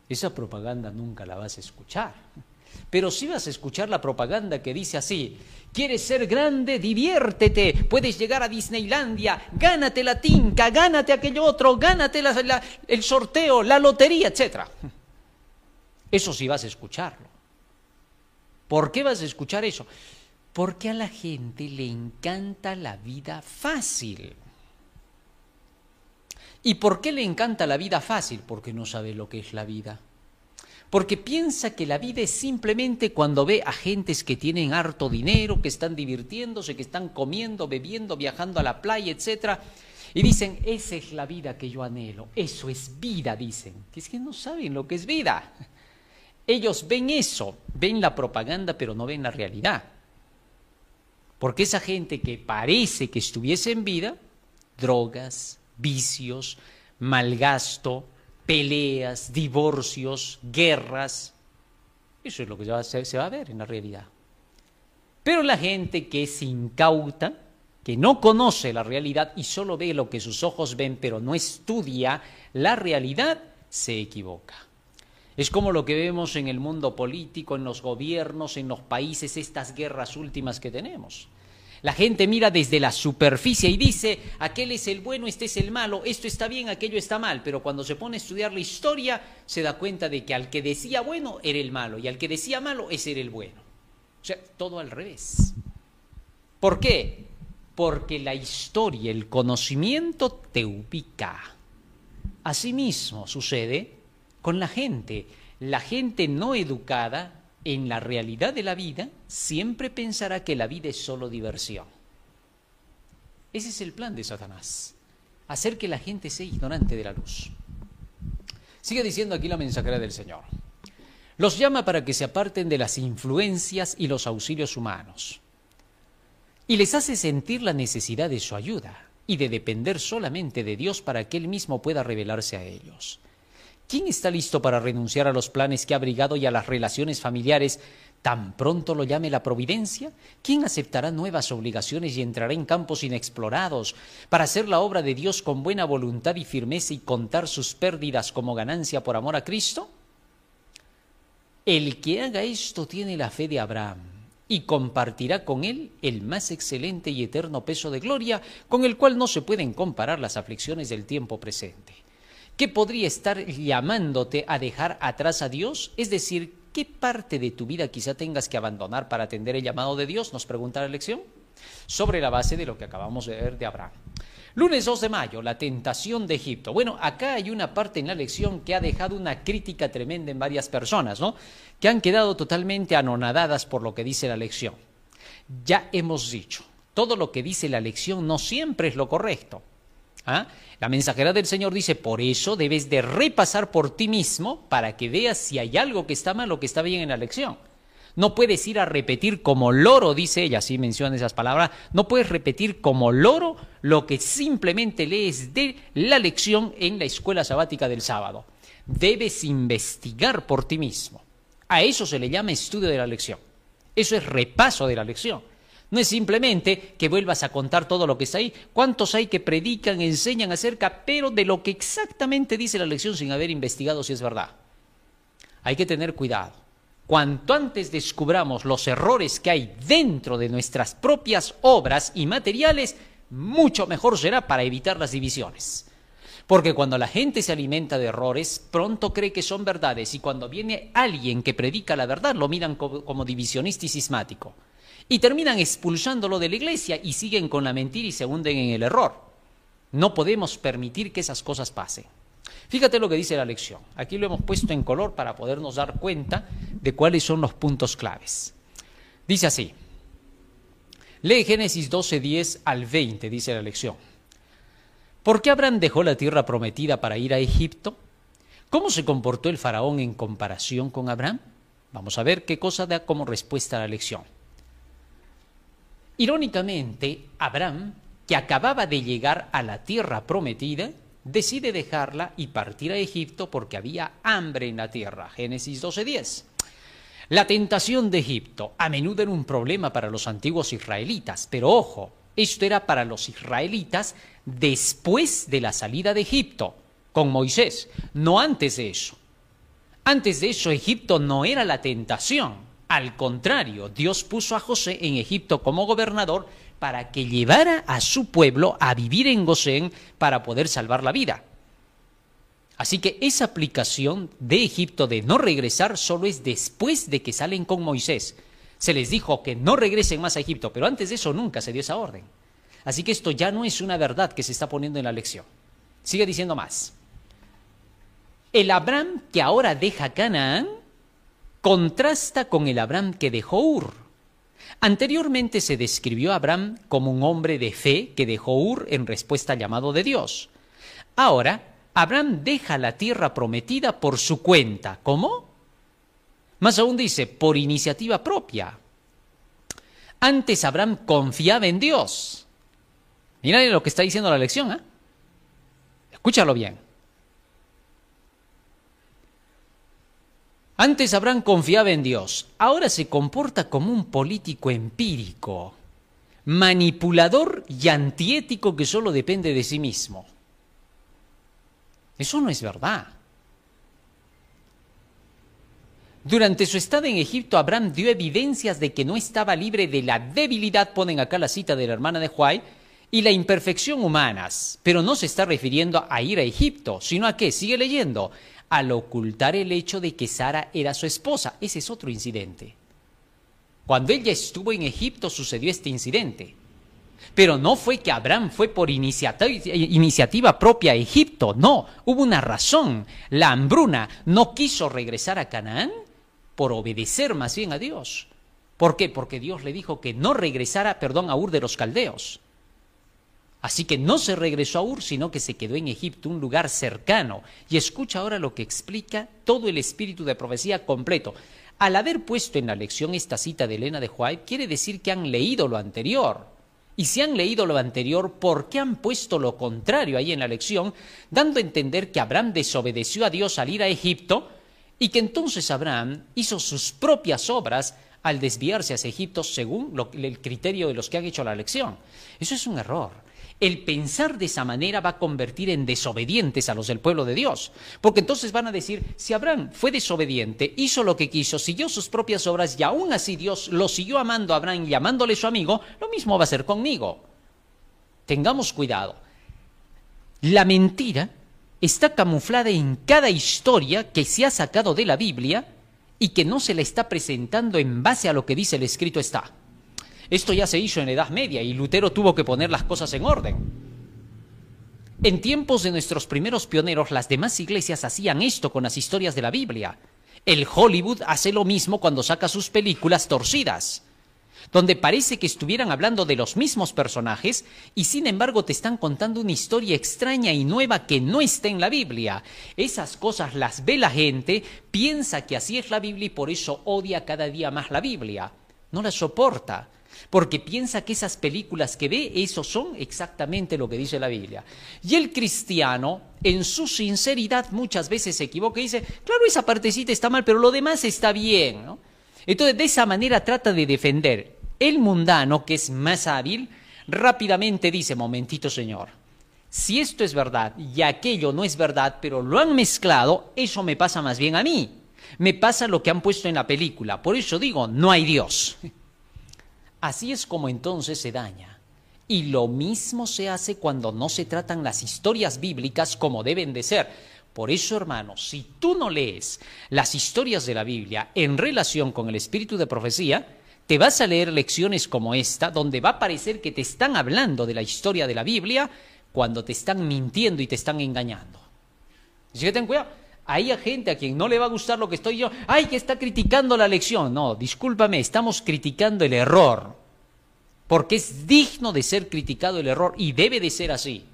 Esa propaganda nunca la vas a escuchar. Pero si vas a escuchar la propaganda que dice así, quieres ser grande, diviértete, puedes llegar a Disneylandia, gánate la tinca, gánate aquello otro, gánate el sorteo, la lotería, etc. Eso sí vas a escucharlo. ¿Por qué vas a escuchar eso? Porque a la gente le encanta la vida fácil. ¿Y por qué le encanta la vida fácil? Porque no sabe lo que es la vida porque piensa que la vida es simplemente cuando ve a gentes que tienen harto dinero, que están divirtiéndose, que están comiendo, bebiendo, viajando a la playa, etc. Y dicen, esa es la vida que yo anhelo, eso es vida, dicen. Que es que no saben lo que es vida. Ellos ven eso, ven la propaganda, pero no ven la realidad. Porque esa gente que parece que estuviese en vida, drogas, vicios, malgasto, peleas, divorcios, guerras. Eso es lo que se va a ver en la realidad. Pero la gente que es incauta, que no conoce la realidad y solo ve lo que sus ojos ven, pero no estudia la realidad, se equivoca. Es como lo que vemos en el mundo político, en los gobiernos, en los países, estas guerras últimas que tenemos. La gente mira desde la superficie y dice, aquel es el bueno, este es el malo, esto está bien, aquello está mal, pero cuando se pone a estudiar la historia se da cuenta de que al que decía bueno era el malo y al que decía malo ese era el bueno. O sea, todo al revés. ¿Por qué? Porque la historia, el conocimiento te ubica. Asimismo sucede con la gente. La gente no educada en la realidad de la vida siempre pensará que la vida es solo diversión. Ese es el plan de Satanás, hacer que la gente sea ignorante de la luz. Sigue diciendo aquí la mensajera del Señor. Los llama para que se aparten de las influencias y los auxilios humanos. Y les hace sentir la necesidad de su ayuda y de depender solamente de Dios para que Él mismo pueda revelarse a ellos. ¿Quién está listo para renunciar a los planes que ha abrigado y a las relaciones familiares tan pronto lo llame la providencia? ¿Quién aceptará nuevas obligaciones y entrará en campos inexplorados para hacer la obra de Dios con buena voluntad y firmeza y contar sus pérdidas como ganancia por amor a Cristo? El que haga esto tiene la fe de Abraham y compartirá con él el más excelente y eterno peso de gloria con el cual no se pueden comparar las aflicciones del tiempo presente. ¿Qué podría estar llamándote a dejar atrás a Dios? Es decir, ¿qué parte de tu vida quizá tengas que abandonar para atender el llamado de Dios? Nos pregunta la lección. Sobre la base de lo que acabamos de ver de Abraham. Lunes 2 de mayo, la tentación de Egipto. Bueno, acá hay una parte en la lección que ha dejado una crítica tremenda en varias personas, ¿no? Que han quedado totalmente anonadadas por lo que dice la lección. Ya hemos dicho, todo lo que dice la lección no siempre es lo correcto. ¿Ah? La mensajera del Señor dice, por eso debes de repasar por ti mismo para que veas si hay algo que está mal o que está bien en la lección. No puedes ir a repetir como loro, dice ella, así menciona esas palabras, no puedes repetir como loro lo que simplemente lees de la lección en la escuela sabática del sábado. Debes investigar por ti mismo. A eso se le llama estudio de la lección. Eso es repaso de la lección. No es simplemente que vuelvas a contar todo lo que está ahí. ¿Cuántos hay que predican, enseñan acerca, pero de lo que exactamente dice la lección sin haber investigado si es verdad? Hay que tener cuidado. Cuanto antes descubramos los errores que hay dentro de nuestras propias obras y materiales, mucho mejor será para evitar las divisiones. Porque cuando la gente se alimenta de errores, pronto cree que son verdades y cuando viene alguien que predica la verdad, lo miran como, divisionista y sismático y terminan expulsándolo de la iglesia y siguen con la mentira y se hunden en el error. No podemos permitir que esas cosas pasen. Fíjate lo que dice la lección. Aquí lo hemos puesto en color para podernos dar cuenta de cuáles son los puntos claves. Dice así. Lee Génesis 12, 10 al 20, dice la lección. ¿Por qué Abraham dejó la tierra prometida para ir a Egipto? ¿Cómo se comportó el faraón en comparación con Abraham? Vamos a ver qué cosa da como respuesta a la lección. Irónicamente, Abraham, que acababa de llegar a la tierra prometida, decide dejarla y partir a Egipto porque había hambre en la tierra. Génesis 12:10. La tentación de Egipto a menudo era un problema para los antiguos israelitas, pero ojo, esto era para los israelitas después de la salida de Egipto, con Moisés, no antes de eso. Antes de eso, Egipto no era la tentación, al contrario, Dios puso a José en Egipto como gobernador para que llevara a su pueblo a vivir en Gosén para poder salvar la vida. Así que esa aplicación de Egipto de no regresar solo es después de que salen con Moisés. Se les dijo que no regresen más a Egipto, pero antes de eso nunca se dio esa orden. Así que esto ya no es una verdad que se está poniendo en la lección. Sigue diciendo más. El Abraham que ahora deja Canaán contrasta con el Abraham que dejó Ur. Anteriormente se describió a Abraham como un hombre de fe que dejó Ur en respuesta al llamado de Dios. Ahora, Abraham deja la tierra prometida por su cuenta. ¿Cómo? Más aún dice, por iniciativa propia. Antes Abraham confiaba en Dios. Mira lo que está diciendo la lección. ¿eh? Escúchalo bien. Antes Abraham confiaba en Dios, ahora se comporta como un político empírico, manipulador y antiético que solo depende de sí mismo. Eso no es verdad. Durante su estado en Egipto, Abraham dio evidencias de que no estaba libre de la debilidad, ponen acá la cita de la hermana de Huay, y la imperfección humanas. Pero no se está refiriendo a ir a Egipto, sino a qué, sigue leyendo, al ocultar el hecho de que Sara era su esposa. Ese es otro incidente. Cuando ella estuvo en Egipto sucedió este incidente. Pero no fue que Abraham fue por iniciativa, propia a Egipto, no, hubo una razón. La hambruna no quiso regresar a Canaán por obedecer más bien a Dios. ¿Por qué? Porque Dios le dijo que no regresara, perdón, a Ur de los Caldeos. Así que no se regresó a Ur, sino que se quedó en Egipto, un lugar cercano. Y escucha ahora lo que explica todo el espíritu de profecía completo. Al haber puesto en la lección esta cita de Elena de White, quiere decir que han leído lo anterior. Y si han leído lo anterior, ¿por qué han puesto lo contrario ahí en la lección, dando a entender que Abraham desobedeció a Dios al ir a Egipto y que entonces Abraham hizo sus propias obras al desviarse hacia Egipto según el criterio de los que han hecho la lección? Eso es un error. El pensar de esa manera va a convertir en desobedientes a los del pueblo de Dios. Porque entonces van a decir, si Abraham fue desobediente, hizo lo que quiso, siguió sus propias obras y aún así Dios lo siguió amando a Abraham y llamándole su amigo, lo mismo va a ser conmigo. Tengamos cuidado. La mentira está camuflada en cada historia que se ha sacado de la Biblia y que no se la está presentando en base a lo que dice el escrito está. Esto ya se hizo en la Edad Media y Lutero tuvo que poner las cosas en orden. En tiempos de nuestros primeros pioneros, las demás iglesias hacían esto con las historias de la Biblia. El Hollywood hace lo mismo cuando saca sus películas torcidas, donde parece que estuvieran hablando de los mismos personajes y sin embargo te están contando una historia extraña y nueva que no está en la Biblia. Esas cosas las ve la gente, piensa que así es la Biblia y por eso odia cada día más la Biblia. No la soporta porque piensa que esas películas que ve, eso son exactamente lo que dice la Biblia. Y el cristiano, en su sinceridad, muchas veces se equivoca y dice, claro, esa partecita está mal, pero lo demás está bien. Entonces, de esa manera trata de defender. El mundano, que es más hábil, rápidamente dice, momentito, Señor, si esto es verdad y aquello no es verdad, pero lo han mezclado, eso me pasa más bien a mí. Me pasa lo que han puesto en la película. Por eso digo, no hay Dios. *laughs* Así es como entonces se daña. Y lo mismo se hace cuando no se tratan las historias bíblicas como deben de ser. Por eso, hermanos, si tú no lees las historias de la Biblia en relación con el espíritu de profecía, te vas a leer lecciones como esta, donde va a parecer que te están hablando de la historia de la Biblia cuando te están mintiendo y te están engañando. Así que ten cuidado. Hay gente a quien no le va a gustar lo que estoy yo, ay, que está criticando la lección. No, discúlpame, estamos criticando el error. Porque es digno de ser criticado el error y debe de ser así.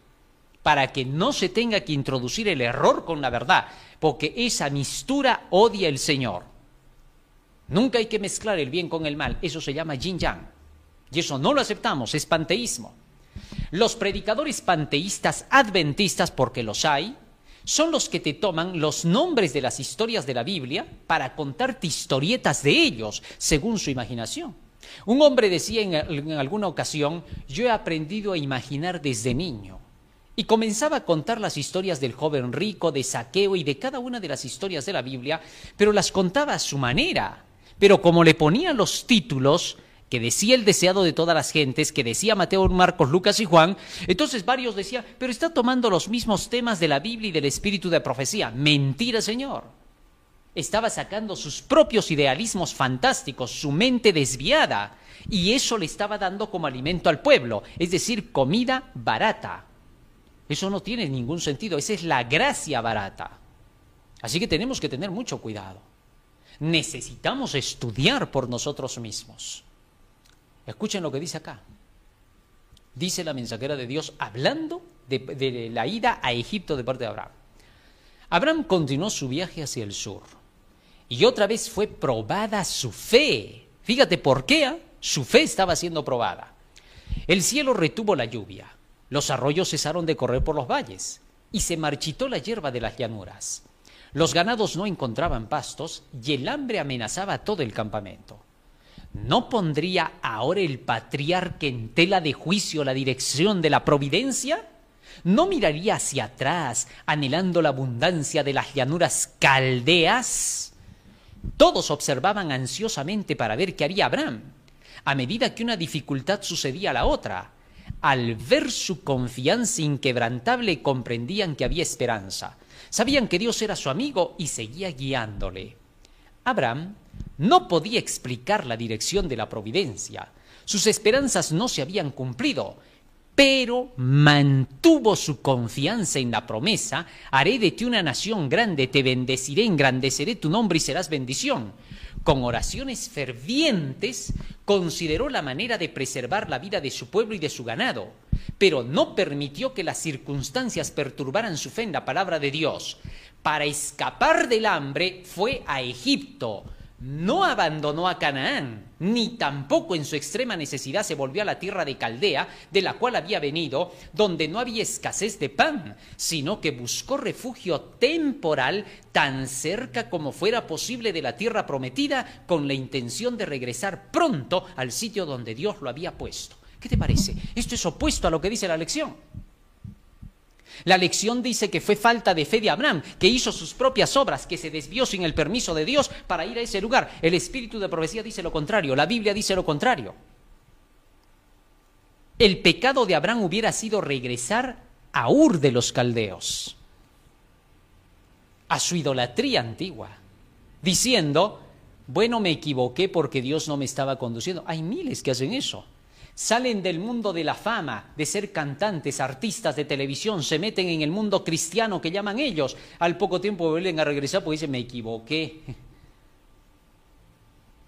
Para que no se tenga que introducir el error con la verdad. Porque esa mistura odia el Señor. Nunca hay que mezclar el bien con el mal. Eso se llama yin yang. Y eso no lo aceptamos, es panteísmo. Los predicadores panteístas adventistas, porque los hay, son los que te toman los nombres de las historias de la Biblia para contarte historietas de ellos según su imaginación. Un hombre decía en, alguna ocasión, yo he aprendido a imaginar desde niño. Y comenzaba a contar las historias del joven rico, de saqueo y de cada una de las historias de la Biblia, pero las contaba a su manera. Pero como le ponía los títulos, que decía el deseado de todas las gentes, que decía Mateo, Marcos, Lucas y Juan, entonces varios decían, pero está tomando los mismos temas de la Biblia y del espíritu de profecía. Mentira, Señor. Estaba sacando sus propios idealismos fantásticos, su mente desviada, y eso le estaba dando como alimento al pueblo, es decir, comida barata. Eso no tiene ningún sentido, esa es la gracia barata. Así que tenemos que tener mucho cuidado. Necesitamos estudiar por nosotros mismos. Escuchen lo que dice acá. Dice la mensajera de Dios hablando de, la ida a Egipto de parte de Abraham. Abraham continuó su viaje hacia el sur y otra vez fue probada su fe. Fíjate por qué ¿ah? su fe estaba siendo probada. El cielo retuvo la lluvia, los arroyos cesaron de correr por los valles y se marchitó la hierba de las llanuras. Los ganados no encontraban pastos y el hambre amenazaba todo el campamento. ¿No pondría ahora el patriarca en tela de juicio la dirección de la providencia? ¿No miraría hacia atrás, anhelando la abundancia de las llanuras caldeas? Todos observaban ansiosamente para ver qué haría Abraham, a medida que una dificultad sucedía a la otra. Al ver su confianza inquebrantable comprendían que había esperanza. Sabían que Dios era su amigo y seguía guiándole. Abraham no podía explicar la dirección de la providencia. Sus esperanzas no se habían cumplido, pero mantuvo su confianza en la promesa, haré de ti una nación grande, te bendeciré, engrandeceré tu nombre y serás bendición. Con oraciones fervientes consideró la manera de preservar la vida de su pueblo y de su ganado, pero no permitió que las circunstancias perturbaran su fe en la palabra de Dios. Para escapar del hambre fue a Egipto, no abandonó a Canaán, ni tampoco en su extrema necesidad se volvió a la tierra de Caldea, de la cual había venido, donde no había escasez de pan, sino que buscó refugio temporal tan cerca como fuera posible de la tierra prometida, con la intención de regresar pronto al sitio donde Dios lo había puesto. ¿Qué te parece? Esto es opuesto a lo que dice la lección. La lección dice que fue falta de fe de Abraham, que hizo sus propias obras, que se desvió sin el permiso de Dios para ir a ese lugar. El espíritu de profecía dice lo contrario, la Biblia dice lo contrario. El pecado de Abraham hubiera sido regresar a Ur de los caldeos, a su idolatría antigua, diciendo, bueno, me equivoqué porque Dios no me estaba conduciendo. Hay miles que hacen eso salen del mundo de la fama, de ser cantantes, artistas de televisión, se meten en el mundo cristiano que llaman ellos, al poco tiempo vuelven a regresar porque dicen, me equivoqué. *laughs*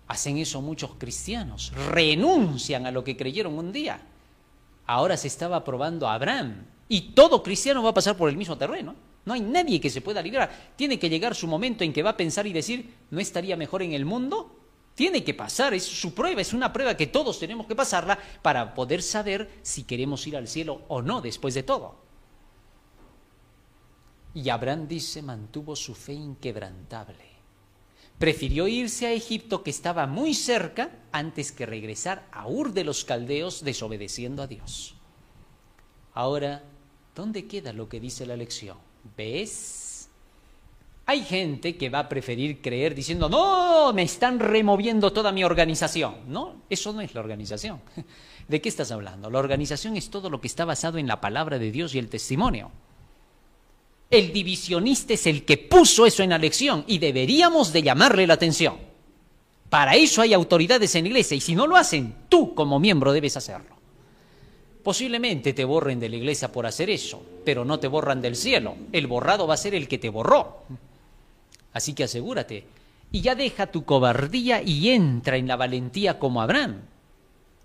Hacen eso muchos cristianos, renuncian a lo que creyeron un día. Ahora se estaba probando a Abraham y todo cristiano va a pasar por el mismo terreno. No hay nadie que se pueda librar. Tiene que llegar su momento en que va a pensar y decir, ¿no estaría mejor en el mundo? Tiene que pasar, es su prueba, es una prueba que todos tenemos que pasarla para poder saber si queremos ir al cielo o no después de todo. Y Abraham dice, mantuvo su fe inquebrantable. Prefirió irse a Egipto, que estaba muy cerca, antes que regresar a Ur de los Caldeos desobedeciendo a Dios. Ahora, ¿dónde queda lo que dice la lección? ¿Ves? Hay gente que va a preferir creer diciendo, no, me están removiendo toda mi organización. No, eso no es la organización. *laughs* ¿De qué estás hablando? La organización es todo lo que está basado en la palabra de Dios y el testimonio. El divisionista es el que puso eso en la lección y deberíamos de llamarle la atención. Para eso hay autoridades en la iglesia y si no lo hacen, tú como miembro debes hacerlo. Posiblemente te borren de la iglesia por hacer eso, pero no te borran del cielo. El borrado va a ser el que te borró. Así que asegúrate. Y ya deja tu cobardía y entra en la valentía como Abraham.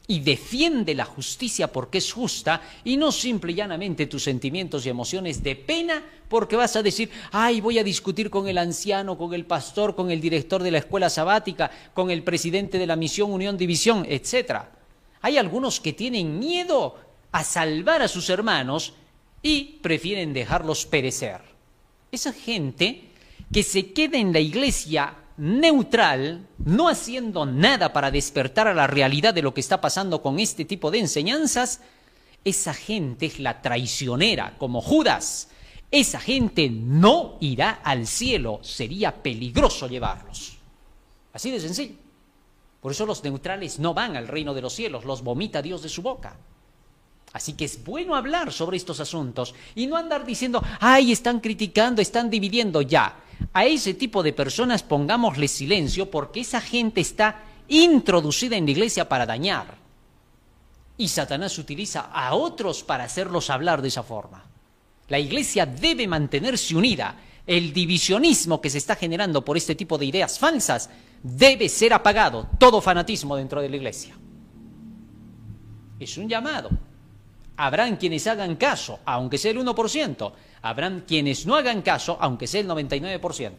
Y defiende la justicia porque es justa y no simple y llanamente tus sentimientos y emociones de pena porque vas a decir, ay, voy a discutir con el anciano, con el pastor, con el director de la escuela sabática, con el presidente de la misión Unión División, etc. Hay algunos que tienen miedo a salvar a sus hermanos y prefieren dejarlos perecer. Esa gente que se quede en la iglesia neutral, no haciendo nada para despertar a la realidad de lo que está pasando con este tipo de enseñanzas, esa gente es la traicionera, como Judas. Esa gente no irá al cielo, sería peligroso llevarlos. Así de sencillo. Por eso los neutrales no van al reino de los cielos, los vomita Dios de su boca. Así que es bueno hablar sobre estos asuntos y no andar diciendo, ay, están criticando, están dividiendo ya a ese tipo de personas pongámosle silencio porque esa gente está introducida en la iglesia para dañar. Y Satanás utiliza a otros para hacerlos hablar de esa forma. La iglesia debe mantenerse unida. El divisionismo que se está generando por este tipo de ideas falsas debe ser apagado. Todo fanatismo dentro de la iglesia. Es un llamado. Habrán quienes hagan caso, aunque sea el 1%. Habrán quienes no hagan caso, aunque sea el 99%.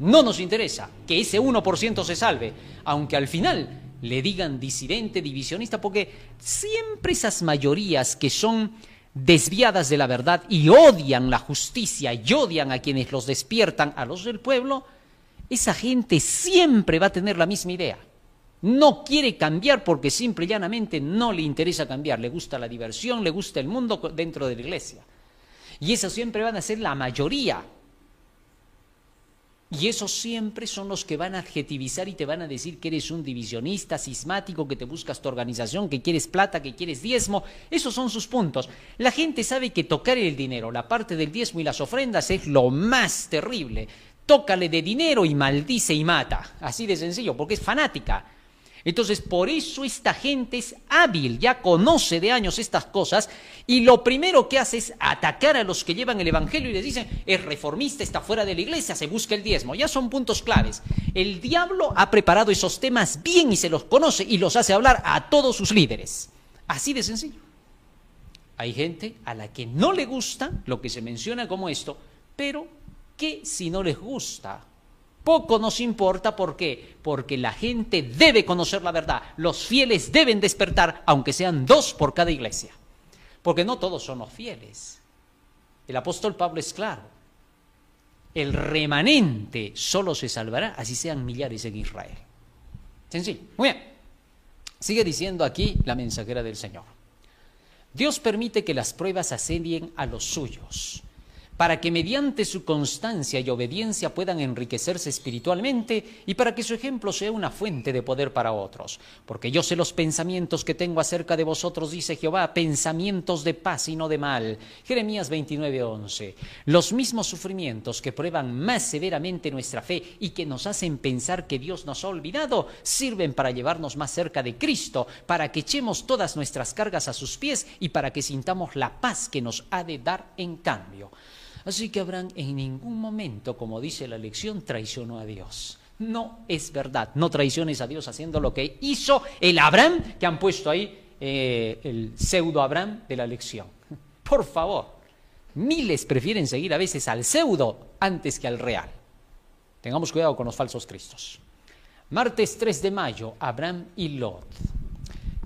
No nos interesa que ese 1% se salve, aunque al final le digan disidente, divisionista, porque siempre esas mayorías que son desviadas de la verdad y odian la justicia y odian a quienes los despiertan, a los del pueblo, esa gente siempre va a tener la misma idea. No quiere cambiar porque simple y llanamente no le interesa cambiar. Le gusta la diversión, le gusta el mundo dentro de la iglesia. Y esas siempre van a ser la mayoría. Y esos siempre son los que van a adjetivizar y te van a decir que eres un divisionista, sismático, que te buscas tu organización, que quieres plata, que quieres diezmo. Esos son sus puntos. La gente sabe que tocar el dinero, la parte del diezmo y las ofrendas es lo más terrible. Tócale de dinero y maldice y mata. Así de sencillo, porque es fanática. Entonces, por eso esta gente es hábil, ya conoce de años estas cosas y lo primero que hace es atacar a los que llevan el Evangelio y les dicen, es reformista, está fuera de la iglesia, se busca el diezmo. Ya son puntos claves. El diablo ha preparado esos temas bien y se los conoce y los hace hablar a todos sus líderes. Así de sencillo. Hay gente a la que no le gusta lo que se menciona como esto, pero que si no les gusta poco nos importa, ¿por qué? Porque la gente debe conocer la verdad. Los fieles deben despertar, aunque sean dos por cada iglesia. Porque no todos somos fieles. El apóstol Pablo es claro. El remanente solo se salvará, así sean millares en Israel. Sencillo. Muy bien. Sigue diciendo aquí la mensajera del Señor. Dios permite que las pruebas asedien a los suyos para que mediante su constancia y obediencia puedan enriquecerse espiritualmente y para que su ejemplo sea una fuente de poder para otros. Porque yo sé los pensamientos que tengo acerca de vosotros, dice Jehová, pensamientos de paz y no de mal. Jeremías 29:11. Los mismos sufrimientos que prueban más severamente nuestra fe y que nos hacen pensar que Dios nos ha olvidado, sirven para llevarnos más cerca de Cristo, para que echemos todas nuestras cargas a sus pies y para que sintamos la paz que nos ha de dar en cambio. Así que Abraham en ningún momento, como dice la lección, traicionó a Dios. No es verdad, no traiciones a Dios haciendo lo que hizo el Abraham que han puesto ahí, eh, el pseudo Abraham de la lección. *laughs* Por favor, miles prefieren seguir a veces al pseudo antes que al real. Tengamos cuidado con los falsos cristos. Martes 3 de mayo, Abraham y Lot.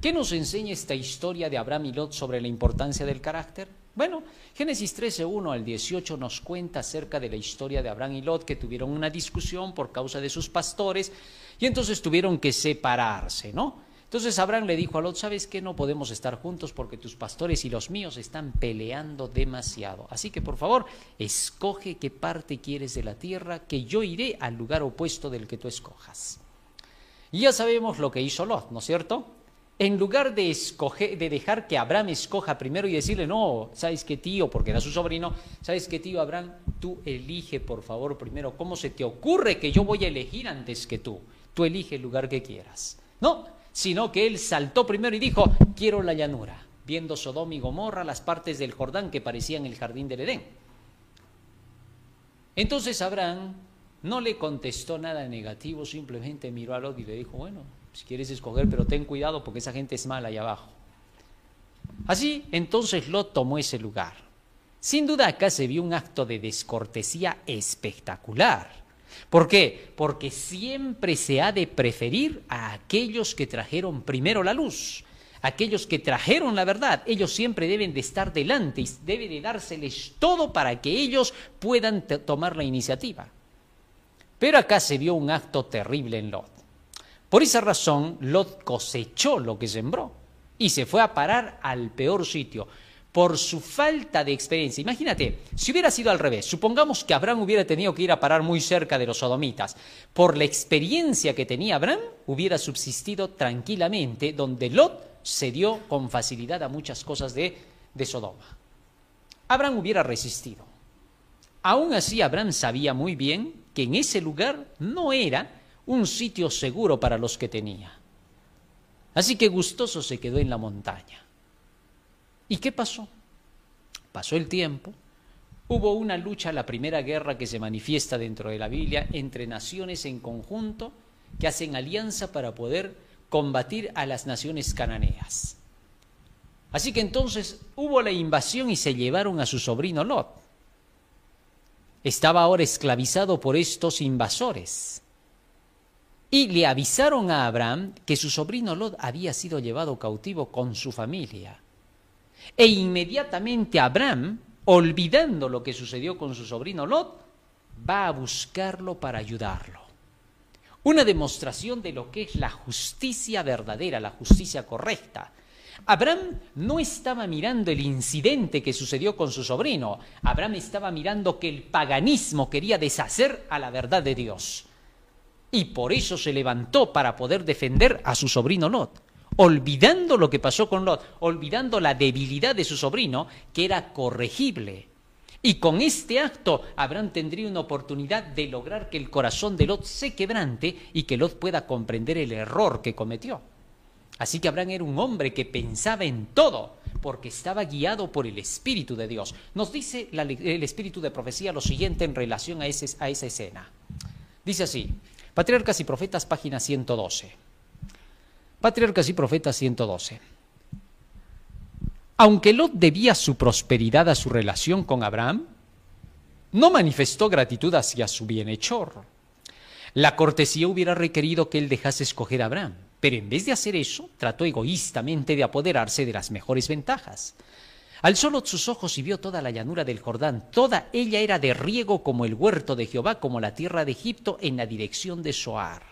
¿Qué nos enseña esta historia de Abraham y Lot sobre la importancia del carácter? Bueno, Génesis 13, 1 al 18 nos cuenta acerca de la historia de Abraham y Lot que tuvieron una discusión por causa de sus pastores y entonces tuvieron que separarse, ¿no? Entonces Abraham le dijo a Lot, ¿sabes qué? No podemos estar juntos porque tus pastores y los míos están peleando demasiado. Así que por favor, escoge qué parte quieres de la tierra, que yo iré al lugar opuesto del que tú escojas. Y ya sabemos lo que hizo Lot, ¿no es cierto? En lugar de, dejar que Abraham escoja primero y decirle, no, ¿sabes qué tío? Porque era su sobrino, ¿sabes qué tío Abraham? Tú elige por favor primero, ¿cómo se te ocurre que yo voy a elegir antes que tú? Tú elige el lugar que quieras. No, sino que él saltó primero y dijo, quiero la llanura, viendo Sodoma y Gomorra, las partes del Jordán que parecían el jardín del Edén. Entonces Abraham no le contestó nada negativo, simplemente miró a Lot y le dijo, bueno, si quieres escoger, pero ten cuidado porque esa gente es mala ahí abajo. Así, entonces Lot tomó ese lugar. Sin duda acá se vio un acto de descortesía espectacular. ¿Por qué? Porque siempre se ha de preferir a aquellos que trajeron primero la luz, aquellos que trajeron la verdad. Ellos siempre deben de estar delante y debe de dárseles todo para que ellos puedan tomar la iniciativa. Pero acá se vio un acto terrible en Lot. Por esa razón, Lot cosechó lo que sembró y se fue a parar al peor sitio por su falta de experiencia. Imagínate, si hubiera sido al revés, supongamos que Abraham hubiera tenido que ir a parar muy cerca de los sodomitas, por la experiencia que tenía Abraham, hubiera subsistido tranquilamente donde Lot se dio con facilidad a muchas cosas de, de Sodoma. Abraham hubiera resistido. Aún así, Abraham sabía muy bien que en ese lugar no era un sitio seguro para los que tenía. Así que gustoso se quedó en la montaña. ¿Y qué pasó? Pasó el tiempo, hubo una lucha, la primera guerra que se manifiesta dentro de la Biblia, entre naciones en conjunto que hacen alianza para poder combatir a las naciones cananeas. Así que entonces hubo la invasión y se llevaron a su sobrino Lot. Estaba ahora esclavizado por estos invasores. Y le avisaron a Abraham que su sobrino Lot había sido llevado cautivo con su familia. E inmediatamente Abraham, olvidando lo que sucedió con su sobrino Lot, va a buscarlo para ayudarlo. Una demostración de lo que es la justicia verdadera, la justicia correcta. Abraham no estaba mirando el incidente que sucedió con su sobrino, Abraham estaba mirando que el paganismo quería deshacer a la verdad de Dios. Y por eso se levantó para poder defender a su sobrino Lot, olvidando lo que pasó con Lot, olvidando la debilidad de su sobrino, que era corregible. Y con este acto Abraham tendría una oportunidad de lograr que el corazón de Lot se quebrante y que Lot pueda comprender el error que cometió. Así que Abraham era un hombre que pensaba en todo, porque estaba guiado por el Espíritu de Dios. Nos dice el Espíritu de Profecía lo siguiente en relación a, a esa escena. Dice así, Patriarcas y Profetas, página 112. Patriarcas y Profetas 112. Aunque Lot debía su prosperidad a su relación con Abraham, no manifestó gratitud hacia su bienhechor. La cortesía hubiera requerido que él dejase escoger a Abraham, pero en vez de hacer eso, trató egoístamente de apoderarse de las mejores ventajas. Alzó sus ojos y vio toda la llanura del Jordán. Toda ella era de riego como el huerto de Jehová, como la tierra de Egipto, en la dirección de Soar.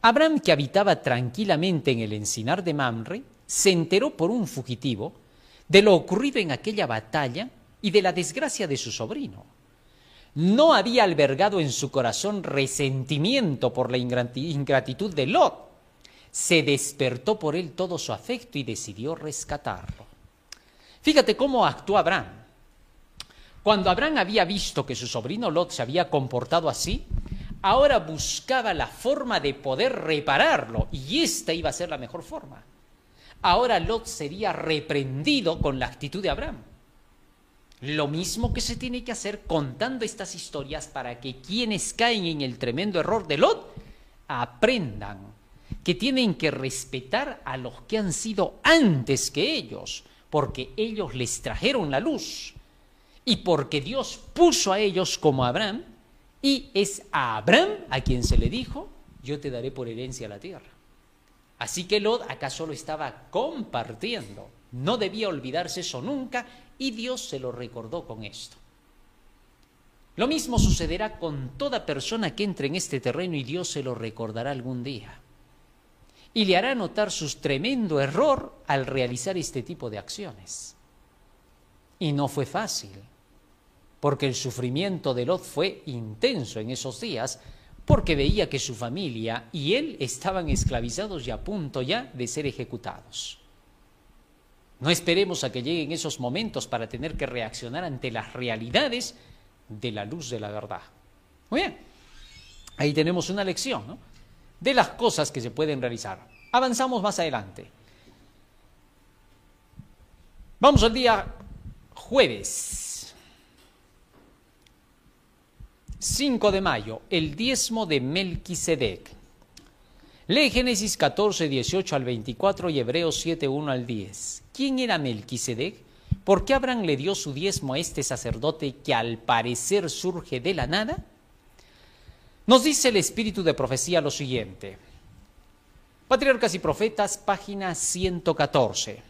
Abraham, que habitaba tranquilamente en el encinar de Mamre, se enteró por un fugitivo de lo ocurrido en aquella batalla y de la desgracia de su sobrino. No había albergado en su corazón resentimiento por la ingratitud de Lot. Se despertó por él todo su afecto y decidió rescatarlo. Fíjate cómo actuó Abraham. Cuando Abraham había visto que su sobrino Lot se había comportado así, ahora buscaba la forma de poder repararlo y esta iba a ser la mejor forma ahora Lot sería reprendido con la actitud de Abraham. Lo mismo que se tiene que hacer contando estas historias para que quienes caen en el tremendo error de Lot aprendan que tienen que respetar a los que han sido antes que ellos, porque ellos les trajeron la luz y porque Dios puso a ellos como Abraham y es a Abraham a quien se le dijo, yo te daré por herencia la tierra. Así que Lot acaso lo estaba compartiendo. No debía olvidarse eso nunca y Dios se lo recordó con esto. Lo mismo sucederá con toda persona que entre en este terreno y Dios se lo recordará algún día. Y le hará notar su tremendo error al realizar este tipo de acciones. Y no fue fácil, porque el sufrimiento de Lot fue intenso en esos días, porque veía que su familia y él estaban esclavizados y a punto ya de ser ejecutados. No esperemos a que lleguen esos momentos para tener que reaccionar ante las realidades de la luz de la verdad. Muy bien, ahí tenemos una lección de las cosas que se pueden realizar. Avanzamos más adelante. Vamos al día jueves. 5 de mayo, el diezmo de Melquisedec. Lee Génesis 14, 18 al 24 y Hebreos 7, 1 al 10. ¿Quién era Melquisedec? ¿Por qué Abraham le dio su diezmo a este sacerdote que al parecer surge de la nada? Nos dice el espíritu de profecía lo siguiente. Patriarcas y Profetas, página 114.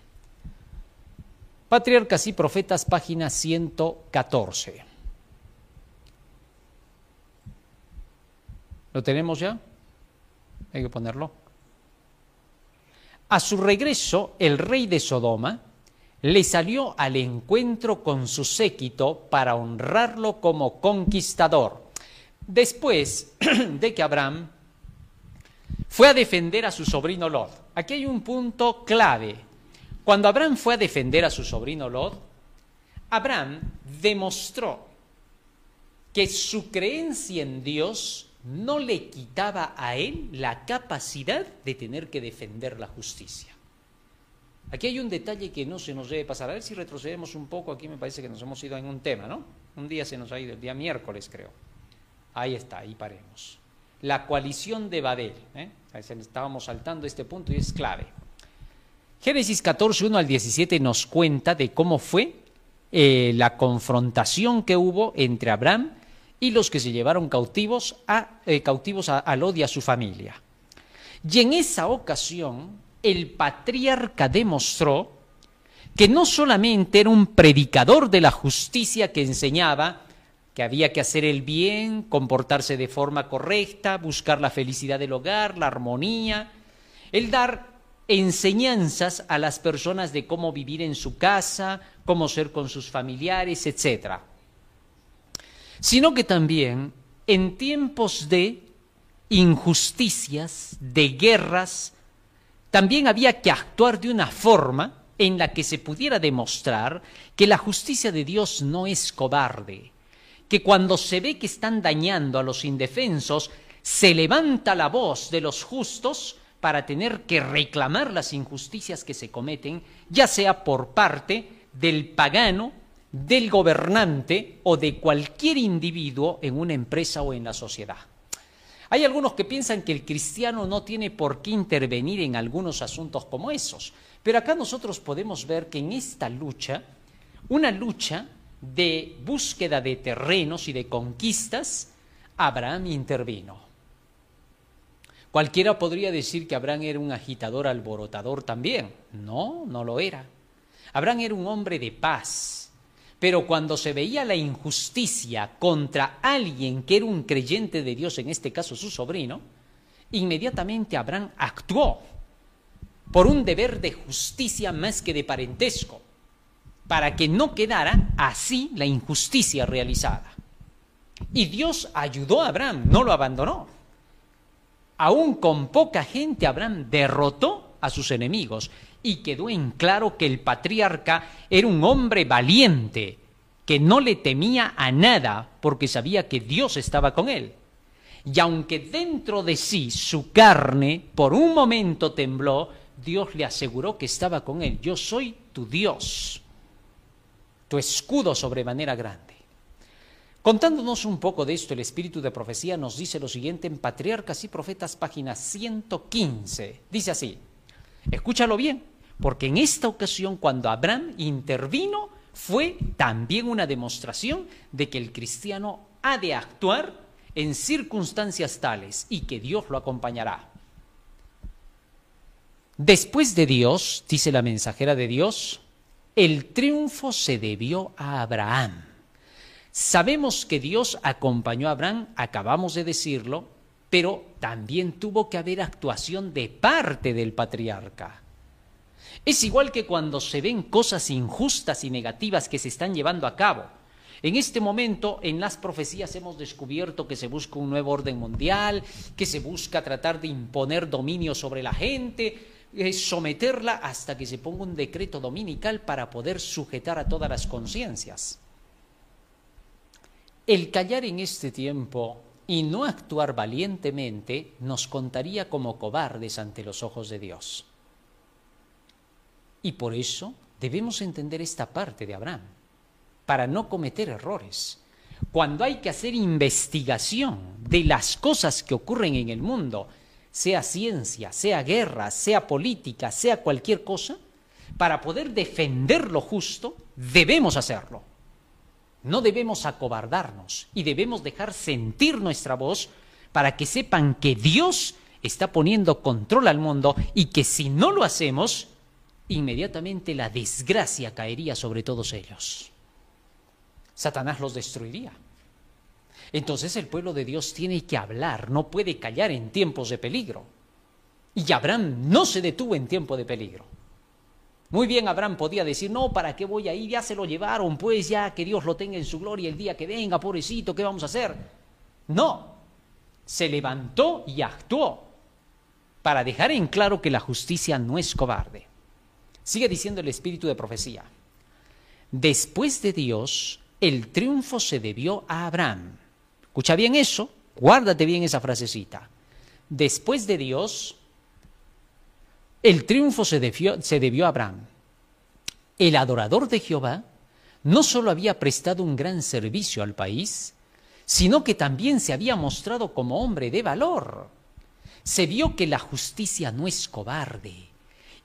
Patriarcas y Profetas, página 114. ¿Lo tenemos ya? Hay que ponerlo. A su regreso, el rey de Sodoma le salió al encuentro con su séquito para honrarlo como conquistador. Después *clears throat* de que Abraham fue a defender a su sobrino Lot. Aquí hay un punto clave. Cuando Abraham fue a defender a su sobrino Lot, Abraham demostró que su creencia en Dios no le quitaba a él la capacidad de tener que defender la justicia. Aquí hay un detalle que no se nos debe pasar. A ver si retrocedemos un poco. Aquí me parece que nos hemos ido en un tema, ¿no? Un día se nos ha ido, el día miércoles creo. Ahí está, ahí paremos. La coalición de Babel. ¿eh? Estábamos saltando este punto y es clave. Génesis 14, 1 al 17 nos cuenta de cómo fue eh, la confrontación que hubo entre Abraham y los que se llevaron cautivos a, eh, cautivos a, a su familia. Y en esa ocasión, el patriarca demostró que no solamente era un predicador de la justicia que enseñaba que había que hacer el bien, comportarse de forma correcta, buscar la felicidad del hogar, la armonía, el dar enseñanzas a las personas de cómo vivir en su casa, cómo ser con sus familiares, etc. Sino que también en tiempos de injusticias, de guerras, también había que actuar de una forma en la que se pudiera demostrar que la justicia de Dios no es cobarde, que cuando se ve que están dañando a los indefensos, se levanta la voz de los justos para tener que reclamar las injusticias que se cometen, ya sea por parte del pagano, del gobernante o de cualquier individuo en una empresa o en la sociedad. Hay algunos que piensan que el cristiano no tiene por qué intervenir en algunos asuntos como esos, pero acá nosotros podemos ver que en esta lucha, una lucha de búsqueda de terrenos y de conquistas, Abraham intervino. Cualquiera podría decir que Abraham era un agitador alborotador también. No, no lo era. Abraham era un hombre de paz. Pero cuando se veía la injusticia contra alguien que era un creyente de Dios, en este caso su sobrino, inmediatamente Abraham actuó por un deber de justicia más que de parentesco, para que no quedara así la injusticia realizada. Y Dios ayudó a Abraham, no lo abandonó aún con poca gente, Abraham derrotó a sus enemigos y quedó en claro que el patriarca era un hombre valiente, que no le temía a nada porque sabía que Dios estaba con él. Y aunque dentro de sí su carne por un momento tembló, Dios le aseguró que estaba con él. Yo soy tu Dios, tu escudo sobremanera grande. Contándonos un poco de esto, el espíritu de profecía nos dice lo siguiente en Patriarcas y Profetas, página 115. Dice así, escúchalo bien, porque en esta ocasión cuando Abraham intervino fue también una demostración de que el cristiano ha de actuar en circunstancias tales y que Dios lo acompañará. Después de Dios, dice la mensajera de Dios, el triunfo se debió a Abraham Sabemos que Dios acompañó a Abraham, acabamos de decirlo, pero también tuvo que haber actuación de parte del patriarca. Es igual que cuando se ven cosas injustas y negativas que se están llevando a cabo. En este momento, en las profecías hemos descubierto que se busca un nuevo orden mundial, que se busca tratar de imponer dominio sobre la gente, eh, someterla hasta que se ponga un decreto dominical para poder sujetar a todas las conciencias. El callar en este tiempo y no actuar valientemente nos contaría como cobardes ante los ojos de Dios. Y por eso debemos entender esta parte de Abraham, para no cometer errores. Cuando hay que hacer investigación de las cosas que ocurren en el mundo, sea ciencia, sea guerra, sea política, sea cualquier cosa, para poder defender lo justo, debemos hacerlo. No debemos acobardarnos y debemos dejar sentir nuestra voz para que sepan que Dios está poniendo control al mundo y que si no lo hacemos, inmediatamente la desgracia caería sobre todos ellos. Satanás los destruiría. Entonces el pueblo de Dios tiene que hablar, no puede callar en tiempos de peligro. Y Abraham no se detuvo en tiempo de peligro. Muy bien Abraham podía decir, no, ¿para qué voy a ir? Ya se lo llevaron, pues ya que Dios lo tenga en su gloria el día que venga, pobrecito, ¿qué vamos a hacer? No, se levantó y actuó para dejar en claro que la justicia no es cobarde. Sigue diciendo el espíritu de profecía. Después de Dios, el triunfo se debió a Abraham. Escucha bien eso, guárdate bien esa frasecita. Después de Dios, el triunfo se debió, a Abraham. El adorador de Jehová no solo había prestado un gran servicio al país, sino que también se había mostrado como hombre de valor. Se vio que la justicia no es cobarde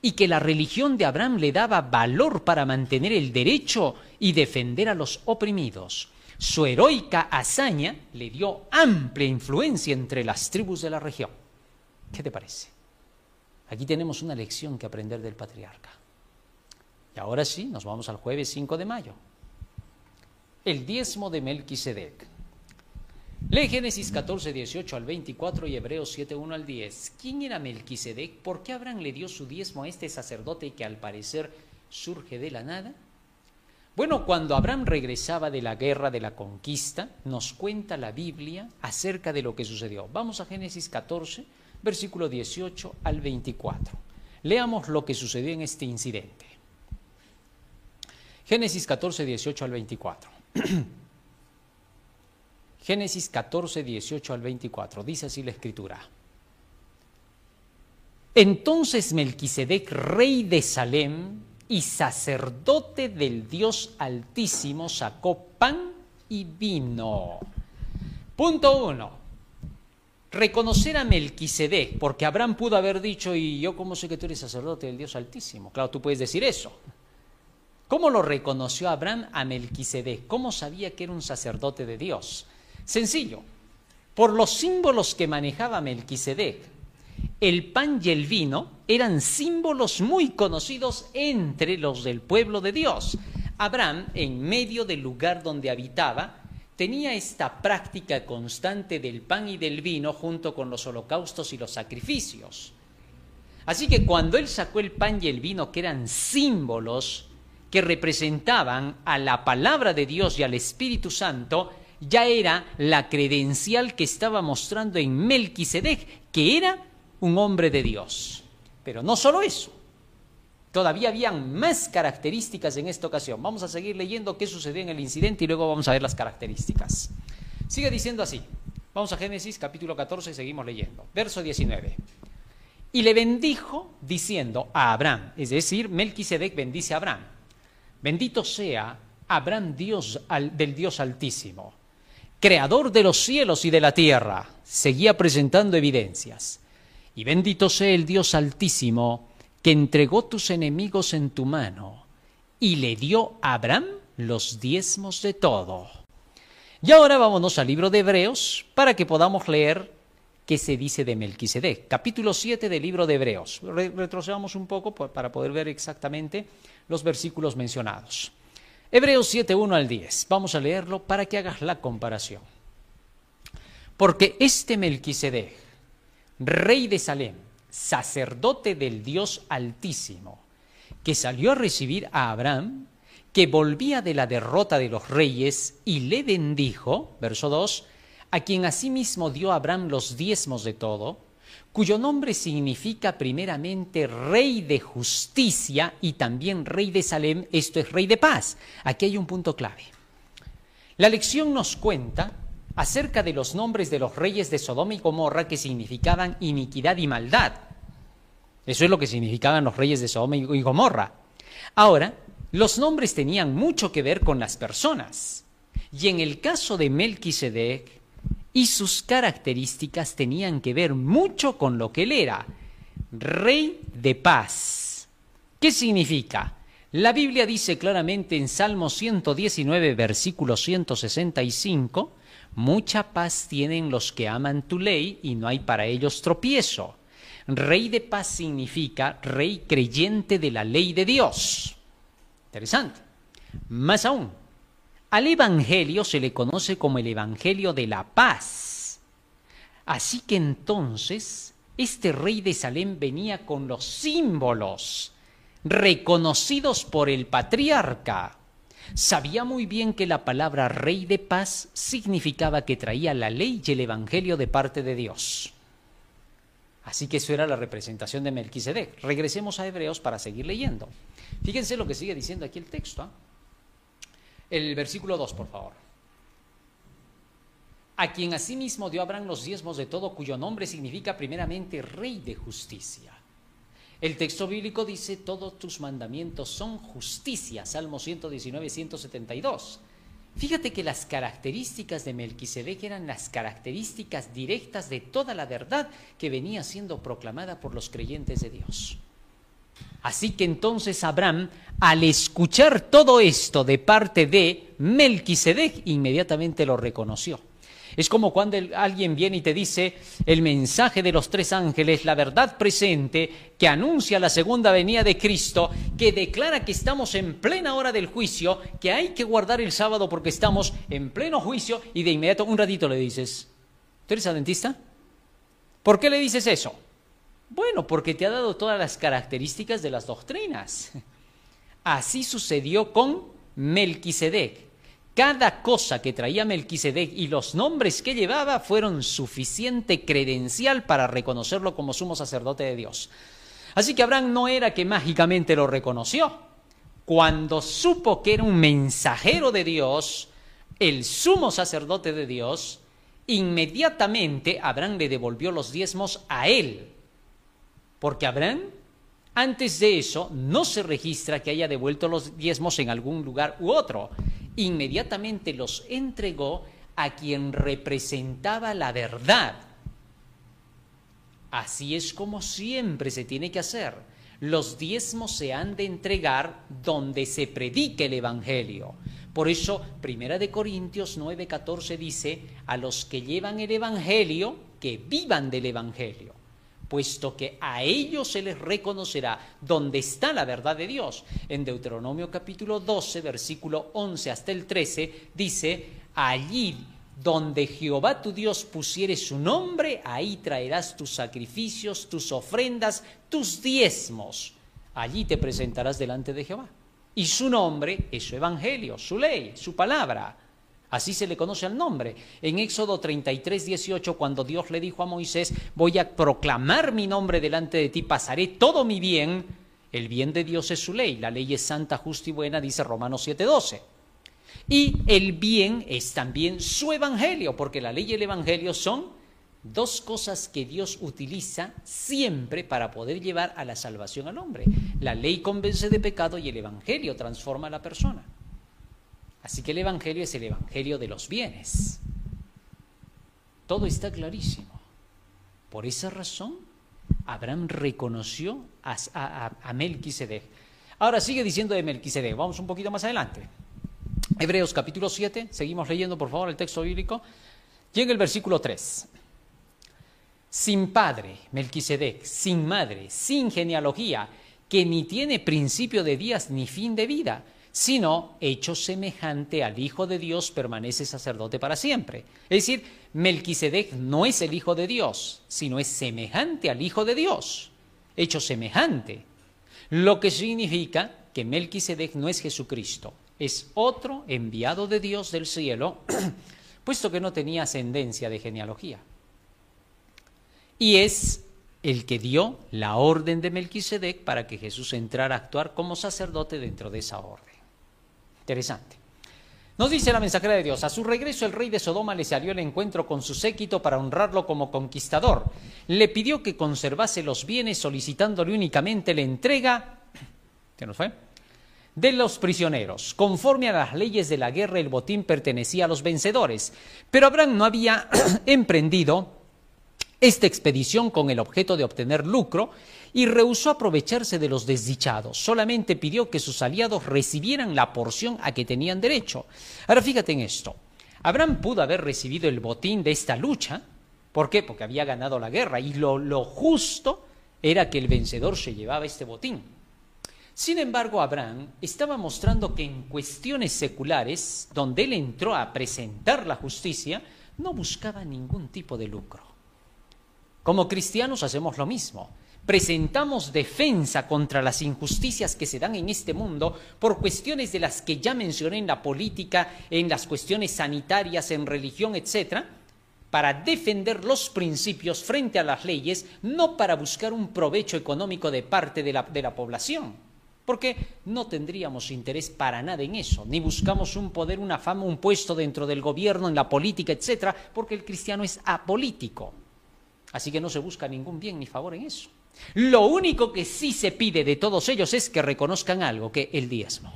y que la religión de Abraham le daba valor para mantener el derecho y defender a los oprimidos. Su heroica hazaña le dio amplia influencia entre las tribus de la región. ¿Qué te parece? Aquí tenemos una lección que aprender del patriarca. Y ahora sí, nos vamos al jueves 5 de mayo. El diezmo de Melquisedec. Lee Génesis 14, 18 al 24 y Hebreos 7, 1 al 10. ¿Quién era Melquisedec? ¿Por qué Abraham le dio su diezmo a este sacerdote que al parecer surge de la nada? Bueno, cuando Abraham regresaba de la guerra de la conquista, nos cuenta la Biblia acerca de lo que sucedió. Vamos a Génesis 14, versículo 18 al 24. Leamos lo que sucedió en este incidente. Génesis 14, 18 al 24. *clears throat* Génesis 14, 18 al 24. Dice así la escritura. Entonces Melquisedec, rey de Salem y sacerdote del Dios Altísimo, sacó pan y vino. Punto uno. Reconocer a Melquisedec, porque Abraham pudo haber dicho, y yo cómo sé que tú eres sacerdote del Dios Altísimo. Claro, tú puedes decir eso. ¿Cómo lo reconoció Abraham a Melquisedec? ¿Cómo sabía que era un sacerdote de Dios? Sencillo, por los símbolos que manejaba Melquisedec. El pan y el vino eran símbolos muy conocidos entre los del pueblo de Dios. Abraham, en medio del lugar donde habitaba, tenía esta práctica constante del pan y del vino junto con los holocaustos y los sacrificios. Así que cuando él sacó el pan y el vino, que eran símbolos que representaban a la palabra de Dios y al Espíritu Santo, ya era la credencial que estaba mostrando en Melquisedec, que era un hombre de Dios. Pero no solo eso, todavía habían más características en esta ocasión. Vamos a seguir leyendo qué sucedió en el incidente y luego vamos a ver las características. Sigue diciendo así. Vamos a Génesis capítulo 14 y seguimos leyendo. Verso 19. Y le bendijo diciendo a Abraham, es decir, Melquisedec bendice a Abraham. Bendito sea Abraham Dios del Dios Altísimo creador de los cielos y de la tierra, seguía presentando evidencias. Y bendito sea el Dios Altísimo, que entregó tus enemigos en tu mano, y le dio a Abraham los diezmos de todo. Y ahora vámonos al libro de Hebreos para que podamos leer qué se dice de Melquisedec. Capítulo 7 del libro de Hebreos. Retrocedamos un poco para poder ver exactamente los versículos mencionados. Hebreos 7, 1 al 10. Vamos a leerlo para que hagas la comparación. Porque este Melquisedec, rey de Salem, sacerdote del Dios Altísimo, que salió a recibir a Abraham, que volvía de la derrota de los reyes y le bendijo, verso 2, a quien asimismo dio Abraham los diezmos de todo, cuyo nombre significa primeramente rey de justicia y también rey de Salem, esto es rey de paz. Aquí hay un punto clave. La lección nos cuenta acerca de los nombres de los reyes de Sodoma y Gomorra que significaban iniquidad y maldad. Eso es lo que significaban los reyes de Sodoma y Gomorra. Ahora, los nombres tenían mucho que ver con las personas. Y en el caso de Melquisedec, y sus características tenían que ver mucho con lo que él era, rey de paz. ¿Qué significa? La Biblia dice claramente en Salmo 119, versículo 165, mucha paz tienen los que aman tu ley y no hay para ellos tropiezo. Rey de paz significa rey creyente de la ley de Dios. Interesante. Más aún, al Evangelio se le conoce como el Evangelio de la paz. Así que entonces este rey de Salem venía con los símbolos reconocidos por el patriarca. Sabía muy bien que la palabra rey de paz significaba que traía la ley y el Evangelio de parte de Dios. Así que eso era la representación de Melquisedec. Regresemos a Hebreos para seguir leyendo. Fíjense lo que sigue diciendo aquí el texto. ¿ah? El versículo 2, por favor. A quien asimismo dio Abraham los diezmos de todo, cuyo nombre significa primeramente Rey de justicia. El texto bíblico dice, todos tus mandamientos son justicia, Salmo 119, 172. Fíjate que las características de Melquisedec eran las características directas de toda la verdad que venía siendo proclamada por los creyentes de Dios. Así que entonces Abraham, al escuchar todo esto de parte de Melquisedec, inmediatamente lo reconoció. Es como cuando alguien viene y te dice el mensaje de los tres ángeles, la verdad presente, que anuncia la segunda venida de Cristo, que declara que estamos en plena hora del juicio, que hay que guardar el sábado porque estamos en pleno juicio y de inmediato un ratito le dices, ¿tú eres adventista? ¿Por qué le dices eso? Bueno, porque te ha dado todas las características de las doctrinas. *laughs* Así sucedió con Melquisedec. Cada cosa que traía Melquisedec y los nombres que llevaba fueron suficiente credencial para reconocerlo como sumo sacerdote de Dios. Así que Abraham no era que mágicamente lo reconoció. Cuando supo que era un mensajero de Dios, el sumo sacerdote de Dios, inmediatamente Abraham le devolvió los diezmos a él. Porque Abraham, antes de eso, no se registra que haya devuelto los diezmos en algún lugar u otro inmediatamente los entregó a quien representaba la verdad. Así es como siempre se tiene que hacer. Los diezmos se han de entregar donde se predique el Evangelio. Por eso, Primera de Corintios 9:14 dice, a los que llevan el Evangelio, que vivan del Evangelio puesto que a ellos se les reconocerá dónde está la verdad de Dios. En Deuteronomio capítulo 12, versículo 11 hasta el 13, dice, allí donde Jehová tu Dios pusiere su nombre, ahí traerás tus sacrificios, tus ofrendas, tus diezmos. Allí te presentarás delante de Jehová. Y su nombre es su evangelio, su ley, su palabra. Así se le conoce al nombre. En Éxodo 33, 18, cuando Dios le dijo a Moisés, voy a proclamar mi nombre delante de ti, pasaré todo mi bien, el bien de Dios es su ley, la ley es santa, justa y buena, dice Romanos 7, 12. Y el bien es también su evangelio, porque la ley y el evangelio son dos cosas que Dios utiliza siempre para poder llevar a la salvación al hombre. La ley convence de pecado y el evangelio transforma a la persona. Así que el Evangelio es el Evangelio de los bienes. Todo está clarísimo. Por esa razón, Abraham reconoció a, Melquisedec. Ahora sigue diciendo de Melquisedec. Vamos un poquito más adelante. Hebreos capítulo 7, seguimos leyendo por favor el texto bíblico. Llega el versículo 3. Sin padre, Melquisedec, sin madre, sin genealogía, que ni tiene principio de días ni fin de vida sino hecho semejante al Hijo de Dios, permanece sacerdote para siempre. Es decir, Melquisedec no es el Hijo de Dios, sino es semejante al Hijo de Dios, hecho semejante. Lo que significa que Melquisedec no es Jesucristo, es otro enviado de Dios del cielo, *clears throat* puesto que no tenía ascendencia de genealogía. Y es el que dio la orden de Melquisedec para que Jesús entrara a actuar como sacerdote dentro de esa orden. Interesante. Nos dice la mensajera de Dios, a su regreso el rey de Sodoma le salió al encuentro con su séquito para honrarlo como conquistador. Le pidió que conservase los bienes solicitándole únicamente la entrega, *clears throat* ¿qué nos fue? De los prisioneros. Conforme a las leyes de la guerra, el botín pertenecía a los vencedores. Pero Abraham no había *clears throat* emprendido esta expedición con el objeto de obtener lucro y rehusó aprovecharse de los desdichados, solamente pidió que sus aliados recibieran la porción a que tenían derecho. Ahora fíjate en esto, Abraham pudo haber recibido el botín de esta lucha, ¿por qué? Porque había ganado la guerra y lo, lo justo era que el vencedor se llevaba este botín. Sin embargo, Abraham estaba mostrando que en cuestiones seculares, donde él entró a presentar la justicia, no buscaba ningún tipo de lucro. Como cristianos hacemos lo mismo presentamos defensa contra las injusticias que se dan en este mundo por cuestiones de las que ya mencioné en la política, en las cuestiones sanitarias, en religión, etcétera, para defender los principios frente a las leyes, no para buscar un provecho económico de parte de la, población. Porque no tendríamos interés para nada en eso, ni buscamos un poder, una fama, un puesto dentro del gobierno, en la política, etcétera, porque el cristiano es apolítico. Así que no se busca ningún bien ni favor en eso. Lo único que sí se pide de todos ellos es que reconozcan algo, que el diezmo.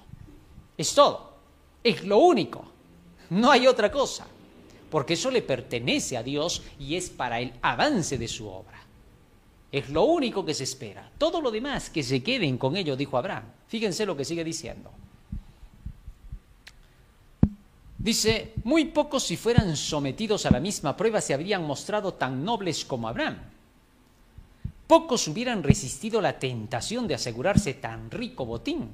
Es todo. Es lo único. No hay otra cosa. Porque eso le pertenece a Dios y es para el avance de su obra. Es lo único que se espera. Todo lo demás que se queden con ello, dijo Abraham. Fíjense lo que sigue diciendo. Dice, muy pocos si fueran sometidos a la misma prueba se habrían mostrado tan nobles como Abraham. Pocos hubieran resistido la tentación de asegurarse tan rico botín.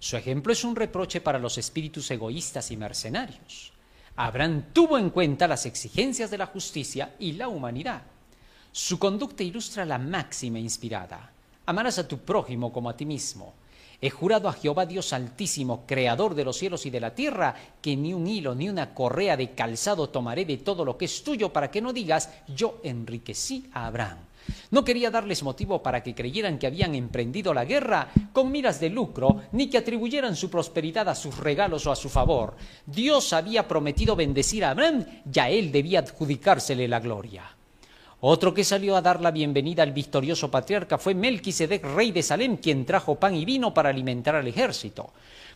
Su ejemplo es un reproche para los espíritus egoístas y mercenarios. Abraham tuvo en cuenta las exigencias de la justicia y la humanidad. Su conducta ilustra la máxima inspirada. Amarás a tu prójimo como a ti mismo. He jurado a Jehová Dios Altísimo, Creador de los cielos y de la tierra, que ni un hilo ni una correa de calzado tomaré de todo lo que es tuyo para que no digas, yo enriquecí a Abraham. No quería darles motivo para que creyeran que habían emprendido la guerra con miras de lucro, ni que atribuyeran su prosperidad a sus regalos o a su favor. Dios había prometido bendecir a Abraham y a él debía adjudicársele la gloria. Otro que salió a dar la bienvenida al victorioso patriarca fue Melquisedec, rey de Salem, quien trajo pan y vino para alimentar al ejército.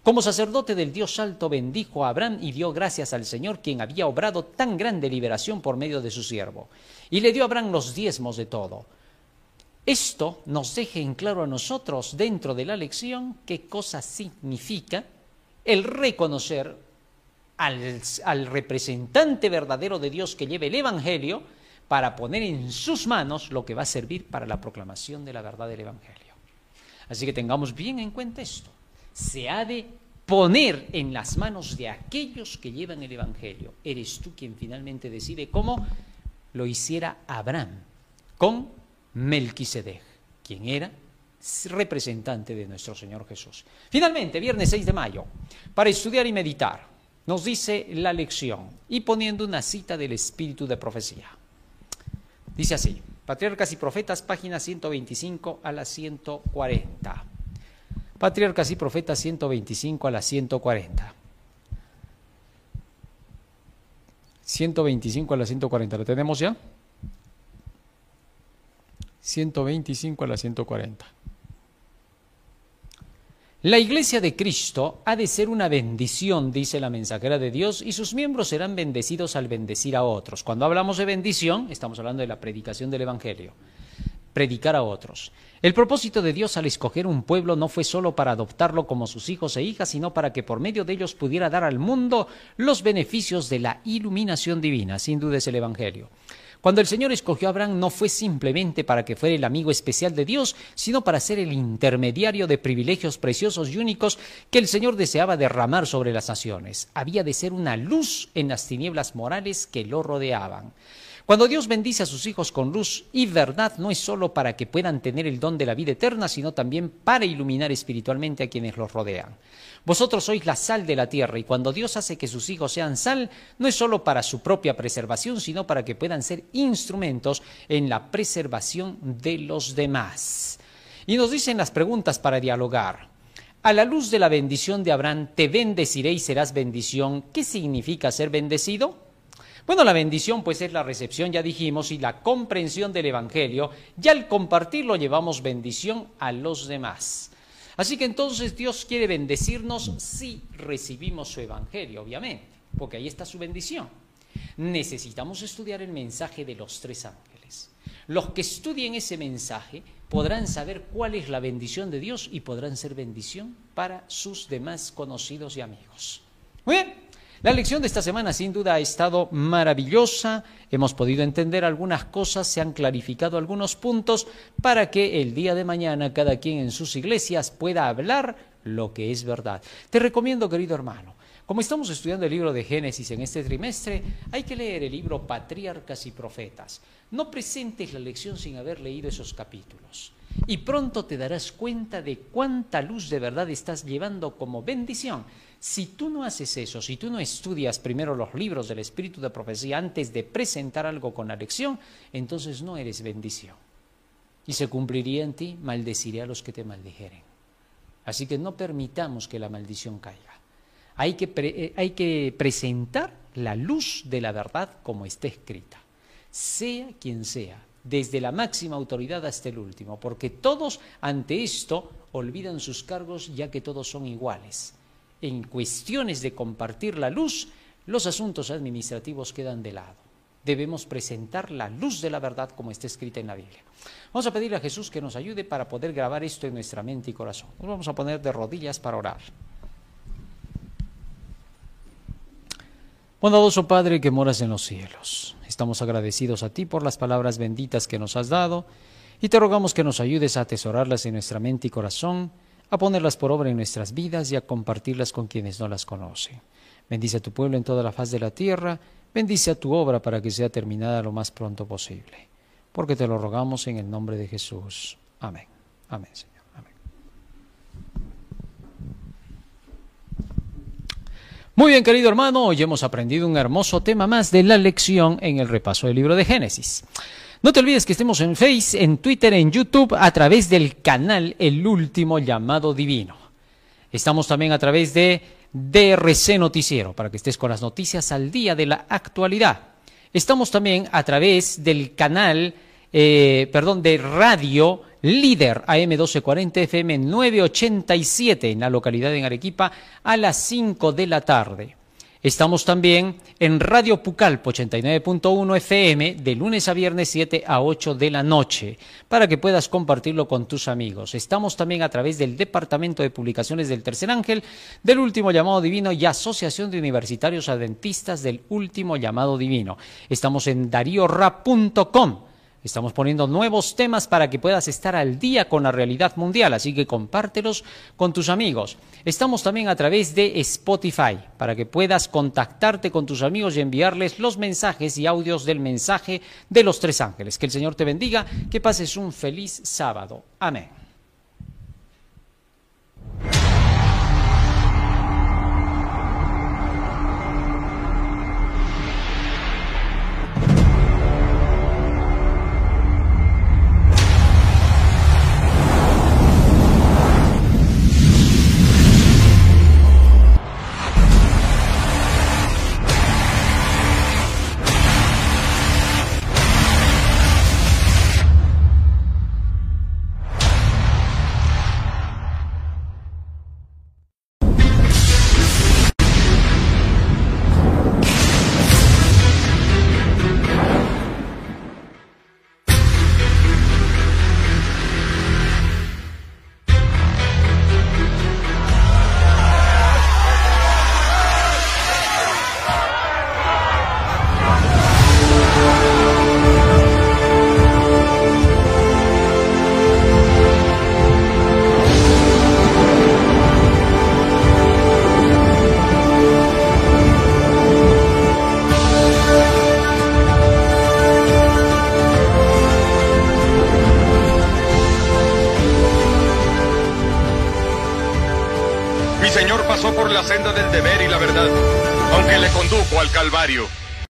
Como sacerdote del Dios Alto bendijo a Abraham y dio gracias al Señor, quien había obrado tan grande liberación por medio de su siervo. Y le dio a Abraham los diezmos de todo. Esto nos deja en claro a nosotros, dentro de la lección, qué cosa significa el reconocer al, al representante verdadero de Dios que lleve el Evangelio, para poner en sus manos lo que va a servir para la proclamación de la verdad del Evangelio. Así que tengamos bien en cuenta esto. Se ha de poner en las manos de aquellos que llevan el Evangelio. Eres tú quien finalmente decide cómo lo hiciera Abraham con Melquisedec, quien era representante de nuestro Señor Jesús. Finalmente, viernes 6 de mayo, para estudiar y meditar, nos dice la lección y poniendo una cita del Espíritu de Profecía. Dice así, Patriarcas y Profetas, página 125 a la 140. Patriarcas y Profetas 125 a la 140. 125 a la 140, ¿lo tenemos ya? 125 a la 140. La iglesia de Cristo ha de ser una bendición, dice la mensajera de Dios, y sus miembros serán bendecidos al bendecir a otros. Cuando hablamos de bendición, estamos hablando de la predicación del Evangelio, predicar a otros. El propósito de Dios al escoger un pueblo no fue solo para adoptarlo como sus hijos e hijas, sino para que por medio de ellos pudiera dar al mundo los beneficios de la iluminación divina, sin duda es el Evangelio. Cuando el Señor escogió a Abraham no fue simplemente para que fuera el amigo especial de Dios, sino para ser el intermediario de privilegios preciosos y únicos que el Señor deseaba derramar sobre las naciones. Había de ser una luz en las tinieblas morales que lo rodeaban. Cuando Dios bendice a sus hijos con luz y verdad, no es solo para que puedan tener el don de la vida eterna, sino también para iluminar espiritualmente a quienes los rodean. Vosotros sois la sal de la tierra y cuando Dios hace que sus hijos sean sal, no es solo para su propia preservación, sino para que puedan ser instrumentos en la preservación de los demás. Y nos dicen las preguntas para dialogar. A la luz de la bendición de Abraham, te bendeciré y serás bendición. ¿Qué significa ser bendecido? Bueno, la bendición pues es la recepción, ya dijimos, y la comprensión del Evangelio, y al compartirlo llevamos bendición a los demás. Así que entonces Dios quiere bendecirnos si recibimos su Evangelio, obviamente, porque ahí está su bendición. Necesitamos estudiar el mensaje de los tres ángeles. Los que estudien ese mensaje podrán saber cuál es la bendición de Dios y podrán ser bendición para sus demás conocidos y amigos. Muy bien, la lección de esta semana sin duda ha estado maravillosa, hemos podido entender algunas cosas, se han clarificado algunos puntos para que el día de mañana cada quien en sus iglesias pueda hablar lo que es verdad. Te recomiendo, querido hermano, como estamos estudiando el libro de Génesis en este trimestre, hay que leer el libro Patriarcas y Profetas. No presentes la lección sin haber leído esos capítulos. Y pronto te darás cuenta de cuánta luz de verdad estás llevando como bendición si tú no haces eso, si tú no estudias primero los libros del Espíritu de Profecía antes de presentar algo con la lección, entonces no eres bendición. Y se cumpliría en ti, maldeciré a los que te maldijeren. Así que no permitamos que la maldición caiga. Hay que, eh, hay que presentar la luz de la verdad como está escrita, sea quien sea, desde la máxima autoridad hasta el último, porque todos ante esto olvidan sus cargos ya que todos son iguales en cuestiones de compartir la luz, los asuntos administrativos quedan de lado. Debemos presentar la luz de la verdad como está escrita en la Biblia. Vamos a pedirle a Jesús que nos ayude para poder grabar esto en nuestra mente y corazón. Nos vamos a poner de rodillas para orar. Bondadoso Padre que moras en los cielos, estamos agradecidos a ti por las palabras benditas que nos has dado y te rogamos que nos ayudes a atesorarlas en nuestra mente y corazón, a ponerlas por obra en nuestras vidas y a compartirlas con quienes no las conocen. Bendice a tu pueblo en toda la faz de la tierra, bendice a tu obra para que sea terminada lo más pronto posible, porque te lo rogamos en el nombre de Jesús. Amén. Amén, Señor. Muy bien, querido hermano, hoy hemos aprendido un hermoso tema más de la lección en el repaso del libro de Génesis. No te olvides que estemos en Face, en Twitter, en YouTube, a través del canal El Último Llamado Divino. Estamos también a través de DRC Noticiero, para que estés con las noticias al día de la actualidad. Estamos también a través del canal, eh, perdón, de Radio líder AM1240 FM 987 en la localidad de Arequipa a las 5 de la tarde. Estamos también en Radio Pucalpo 89.1 FM de lunes a viernes 7 a 8 de la noche para que puedas compartirlo con tus amigos. Estamos también a través del Departamento de Publicaciones del Tercer Ángel, del Último Llamado Divino y Asociación de Universitarios Adventistas del Último Llamado Divino. Estamos en dariorap.com Estamos poniendo nuevos temas para que puedas estar al día con la realidad mundial, así que compártelos con tus amigos. Estamos también a través de Spotify para que puedas contactarte con tus amigos y enviarles los mensajes y audios del mensaje de los tres ángeles. Que el Señor te bendiga, que pases un feliz sábado. Amén.